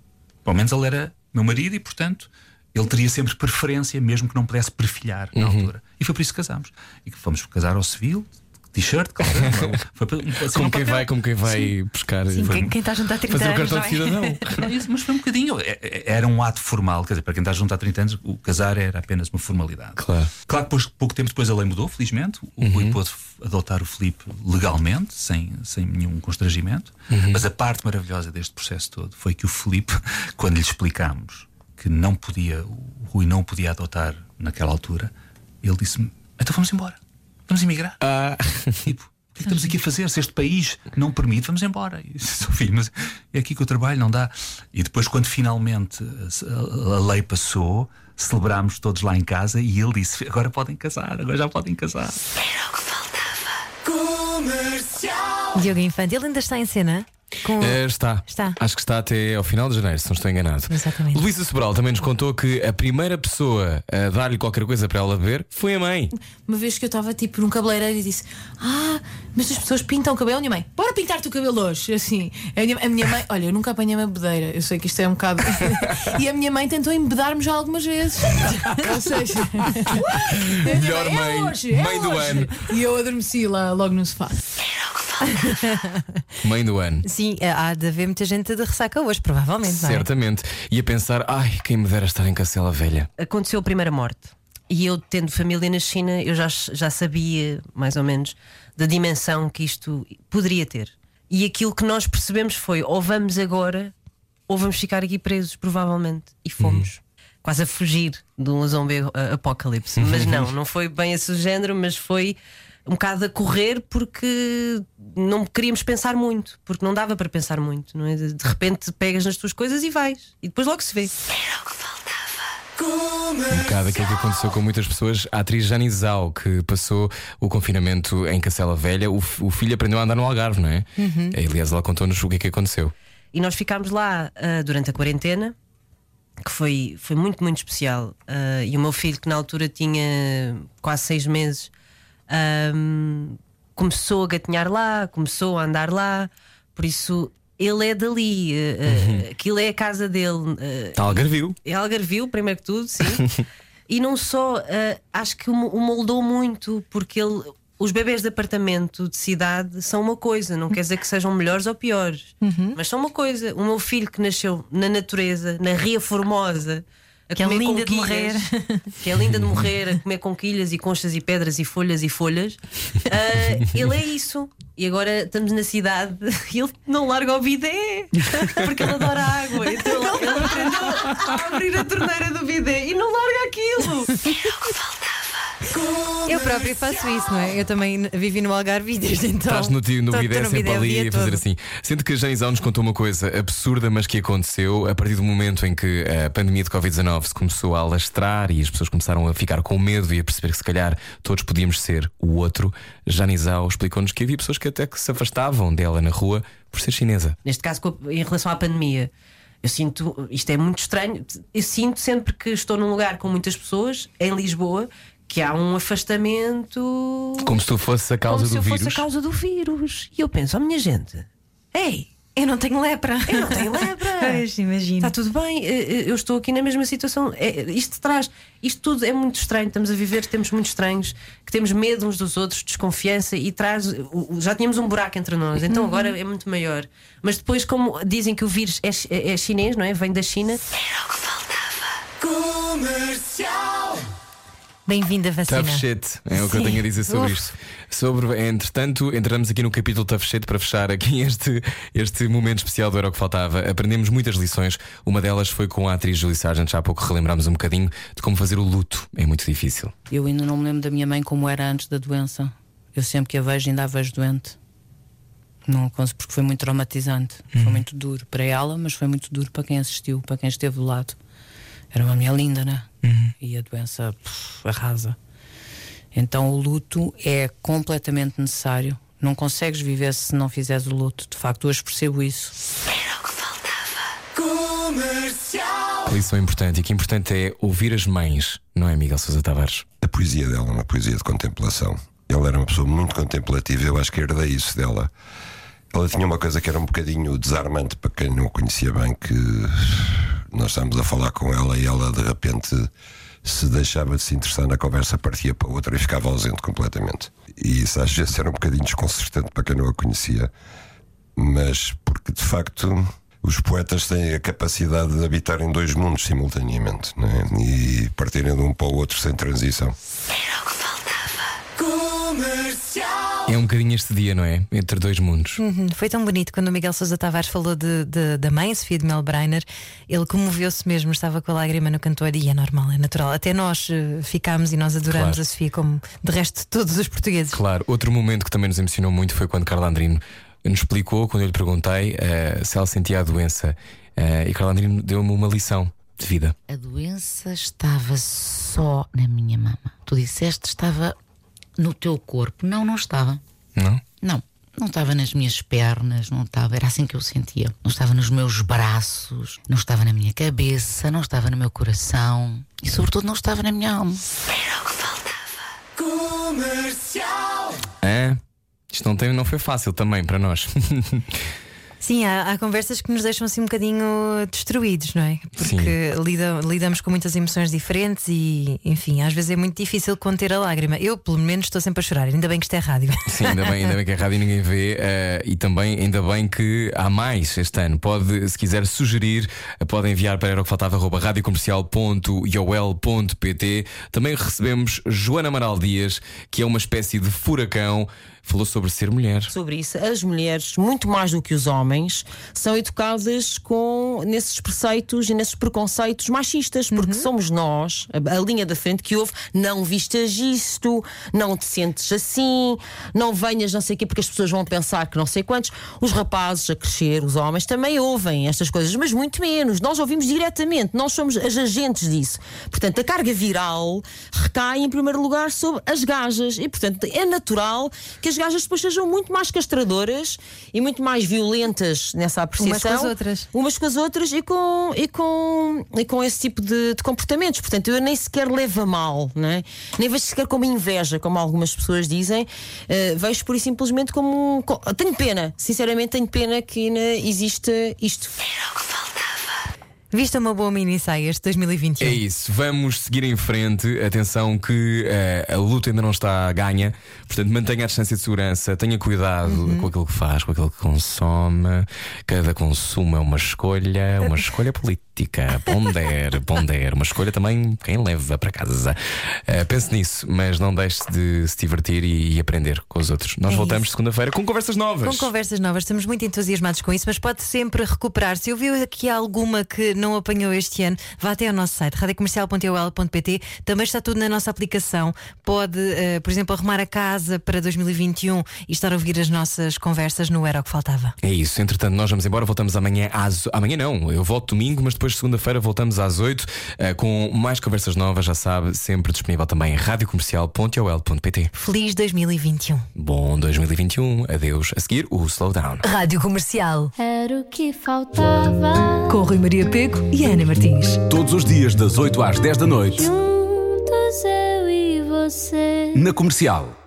Pelo menos ele era meu marido e, portanto, Ele teria sempre preferência, mesmo que não pudesse perfilhar na altura. E foi por isso que casámos. E que fomos casar ao civil, t-shirt, calça, [laughs] foi para- assim, Como quem vai, como quem vai buscar. Sim, foi- quem- quem está junto há 30 fazer o anos, cartão não de é? cidadão. [laughs] Não, isso, mas foi um bocadinho. é- é- Era um ato formal, quer dizer, para quem está junto há 30 anos, o casar era apenas uma formalidade. Claro. Claro que depois, pouco tempo depois a lei mudou, felizmente. O Rui pôde adotar o Filipe legalmente, sem, sem nenhum constrangimento. Uhum. Mas a parte maravilhosa deste processo todo foi que o Filipe, [laughs] quando lhe explicámos que não podia, o Rui não podia adotar naquela altura, ele disse-me: então vamos embora, vamos emigrar. [laughs] Tipo, o que é que estamos aqui a fazer? Se este país não permite, vamos embora. [laughs] E disse, "Sou filho, mas é aqui que eu trabalho, não dá. E depois, quando finalmente a, lei passou, celebrámos todos lá em casa e ele disse: agora podem casar, agora já podem casar. Comercial. Diogo Infante, ele ainda está em cena? Com... Eh, está. Está. Acho que está até ao final de janeiro, se não estou enganado. Exatamente. Luísa Sobral também nos contou que a primeira pessoa a dar-lhe qualquer coisa para ela beber foi a mãe. Uma vez que eu estava tipo num cabeleireiro e disse: Ah, mas as pessoas pintam o cabelo. Minha mãe, bora pintar-te o cabelo hoje. Assim, a minha, a minha mãe, olha, eu nunca apanhei uma bedeira. Eu sei que isto é um bocado. [laughs] e a minha mãe tentou embedar-me já algumas vezes. [laughs] Ou seja, Melhor "É mãe, hoje, é mãe do hoje." ano. E eu adormeci lá logo no sofá. [laughs] Mãe do ano. Sim, há de haver muita gente de ressaca hoje, provavelmente, não é? Certamente. E a pensar, ai, quem me dera estar em Cacela Velha. aconteceu a primeira morte. E eu, tendo família na China, eu já, já sabia, mais ou menos, da dimensão que isto poderia ter. E aquilo que nós percebemos foi: ou vamos agora, ou vamos ficar aqui presos, provavelmente. E fomos. Quase a fugir de um zombie apocalipse. [laughs] Mas não, não foi bem esse o género, mas foi um bocado a correr porque não queríamos pensar muito, porque não dava para pensar muito, não é? De de repente pegas nas tuas coisas e vais, e depois logo se vê. Um bocado aquilo que aconteceu com muitas pessoas. A atriz Jane que passou o confinamento em Cacela Velha, o, o filho aprendeu a andar no Algarve, não é? Uhum. Aliás, ela contou-nos o que é que aconteceu. E nós ficámos lá ah, durante a quarentena, que foi, foi muito, muito especial. Ah, e o meu filho, que na altura tinha quase seis meses, ahm, começou a gatinhar lá, começou a andar lá, por isso ele é dali, ah, ah, aquilo é a casa dele. Está Algarvio. é Algarvio, primeiro que tudo, sim. [laughs] e não só, ah, acho que o mo- o moldou muito, porque ele. Os bebês de apartamento de cidade são uma coisa, não quer dizer que sejam melhores ou piores, mas são uma coisa. O meu filho que nasceu na natureza, na Ria Formosa, a Que é comer linda de conquilhas, que é linda de morrer, a comer conquilhas e conchas e pedras e folhas e folhas. Ah, ele é isso. E agora estamos na cidade e [laughs] ele não larga o bidé porque ele adora água. Então ele [laughs] aprendeu a abrir a torneira do bidé e não larga aquilo. Eu própria faço isso, não é? Eu também vivi no Algarve desde então. Estás no, no estou no sempre o ali a fazer todo. assim. Sendo que a Jane Zhao nos contou uma coisa absurda, mas que aconteceu a partir do momento em que a pandemia de Covid-19 se começou a alastrar e as pessoas começaram a ficar com medo e a perceber que se calhar todos podíamos ser o outro. Jane Zhao explicou-nos que havia pessoas que até que se afastavam dela na rua por ser chinesa. Neste caso, em relação à pandemia, eu sinto, isto é muito estranho. Eu sinto sempre que estou num lugar com muitas pessoas, em Lisboa, que há um afastamento. Como se tu fosse a causa como se do eu fosse vírus. a causa do vírus. E eu penso, oh minha gente, ei, Eu não tenho lepra. Eu não tenho lepra. [laughs] Pois, imagino. Está tudo bem, eh, eh, eu estou aqui na mesma situação. É, isto traz, isto tudo é muito estranho. Estamos a viver tempos muito estranhos, que temos medo uns dos outros, desconfiança e traz. o- o- Já tínhamos um buraco entre nós, então Uhum. agora é muito maior. Mas depois, como dizem que o vírus é, chi- é chinês, não é? Vem da China. Comercial. Bem-vinda, vacina. Tough shit, é o que eu Sim. tenho a dizer sobre Uf. isto. Sobre, entretanto, entramos aqui no capítulo Tough shit para fechar aqui [laughs] este, este momento especial do Era o que Faltava. Aprendemos muitas lições. Uma delas foi com a atriz Julie Sargent, já há pouco relembramos um bocadinho de como fazer o luto. É muito difícil. Eu ainda não me lembro da minha mãe como era antes da doença. Eu sempre que a vejo, ainda a vejo doente. Não consigo, porque foi muito traumatizante. Foi muito duro para ela, mas foi muito duro para quem assistiu, para quem esteve do lado. Era uma mulher linda, né? E a doença pff, arrasa. Então o luto é completamente necessário. Não consegues viver se não fizeres o luto. De facto, hoje percebo isso. Comercial. Lição importante e que importante é ouvir as mães, não é, Miguel Sousa Tavares? A poesia dela é uma poesia de contemplação. Ela era uma pessoa muito contemplativa, eu acho que herdei isso dela. Ela tinha uma coisa que era um bocadinho desarmante para quem não a conhecia bem, que Nós estávamos a falar com ela e ela de repente se deixava de se interessar na conversa, partia para outra e ficava ausente completamente. E isso às vezes era um bocadinho desconcertante para quem não a conhecia, mas porque de facto os poetas têm a capacidade de habitar em dois mundos simultaneamente é? e partirem de um para o outro sem transição. Comercial. É um bocadinho este dia, não é? Entre dois mundos. Uhum, Foi tão bonito quando o Miguel Sousa Tavares falou de, de- da mãe, Sofia de Mel Breiner. Ele comoveu-se mesmo, estava com a lágrima no cantor e é normal, é natural. Até nós eh, ficámos e nós adoramos Claro. a Sofia, como de resto todos os portugueses. Claro, outro momento que também nos emocionou muito foi quando Carla Andrino nos explicou, quando eu lhe perguntei eh, se ela sentia a doença. Eh, e Carla Andrino deu-me uma lição de vida. A doença estava só na minha mama. Tu disseste estava no teu corpo. Não, não estava. Não? Não. Não estava nas minhas pernas, não estava, era assim que eu sentia. Não estava nos meus braços, não estava na minha cabeça, não estava no meu coração e, sobretudo, não estava na minha alma. Comercial. Hã? Isto não, tem, não foi fácil também para nós. [laughs] Sim, há, há conversas que nos deixam assim um bocadinho destruídos, não é? Porque lida- lidamos com muitas emoções diferentes e, enfim, às vezes é muito difícil conter a lágrima. Eu, pelo menos, estou sempre a chorar, ainda bem que isto é rádio. [laughs] Sim, ainda bem, ainda bem que a rádio ninguém vê eh, e também ainda bem que há mais este ano. Pode, se quiser sugerir, eh, pode enviar para era o que faltava arroba radiocomercial.iol.pt. Também recebemos Joana Amaral Dias, que é uma espécie de furacão, falou sobre ser mulher. sobre isso. As mulheres, muito mais do que os homens, são educadas com nesses preceitos e nesses preconceitos machistas, porque somos nós, a, a linha da frente que houve, não vistas isto, não te sentes assim, não venhas não sei o quê, porque as pessoas vão pensar que não sei quantos. Os rapazes a crescer, os homens, também ouvem estas coisas, mas muito menos. Nós ouvimos diretamente, nós somos as agentes disso. Portanto, a carga viral recai em primeiro lugar sobre as gajas e, portanto, é natural que as gajas depois sejam muito mais castradoras e muito mais violentas nessa apreciação. Umas com as outras. Umas com as outras e com, e com, e com esse tipo de, de comportamentos. Portanto, eu nem sequer levo a mal, não é? nem vejo sequer como inveja, como algumas pessoas dizem. Eh, vejo por e simplesmente como. co- Tenho pena, sinceramente, tenho pena que ainda exista isto. Viste uma boa mini saia este 2021? É isso, vamos seguir em frente. Atenção que eh, a luta ainda não está ganha, portanto mantenha a distância de segurança, tenha cuidado Uhum. com aquilo que faz, com aquilo que consome. Cada consumo é uma escolha, uma escolha política. Pondere, [laughs] pondere. Uma escolha também quem leva para casa. Eh, pense nisso, mas não deixe de se divertir e, e aprender com os outros. Nós É voltamos segunda-feira com conversas novas. Com conversas novas, estamos muito entusiasmados com isso, mas pode sempre recuperar. Se ouviu aqui alguma que não apanhou este ano, vá até ao nosso site, radiocomercial.ol.pt. Também está tudo na nossa aplicação. Pode, eh, por exemplo, arrumar a casa para 2021 e estar a ouvir as nossas conversas no Era o que Faltava. É isso, entretanto, nós vamos embora, voltamos amanhã às. Amanhã não, eu volto domingo, mas depois segunda-feira voltamos às 8 eh, com mais conversas novas, já sabe, sempre disponível também em radiocomercial.ol.pt. Feliz 2021. Bom 2021, adeus. A seguir, o Slowdown. Rádio Comercial. Era o que faltava. Com Rui Maria Peco e Ana Martins. Todos os dias, das 8 às 10 da noite, Juntos eu e você. na comercial.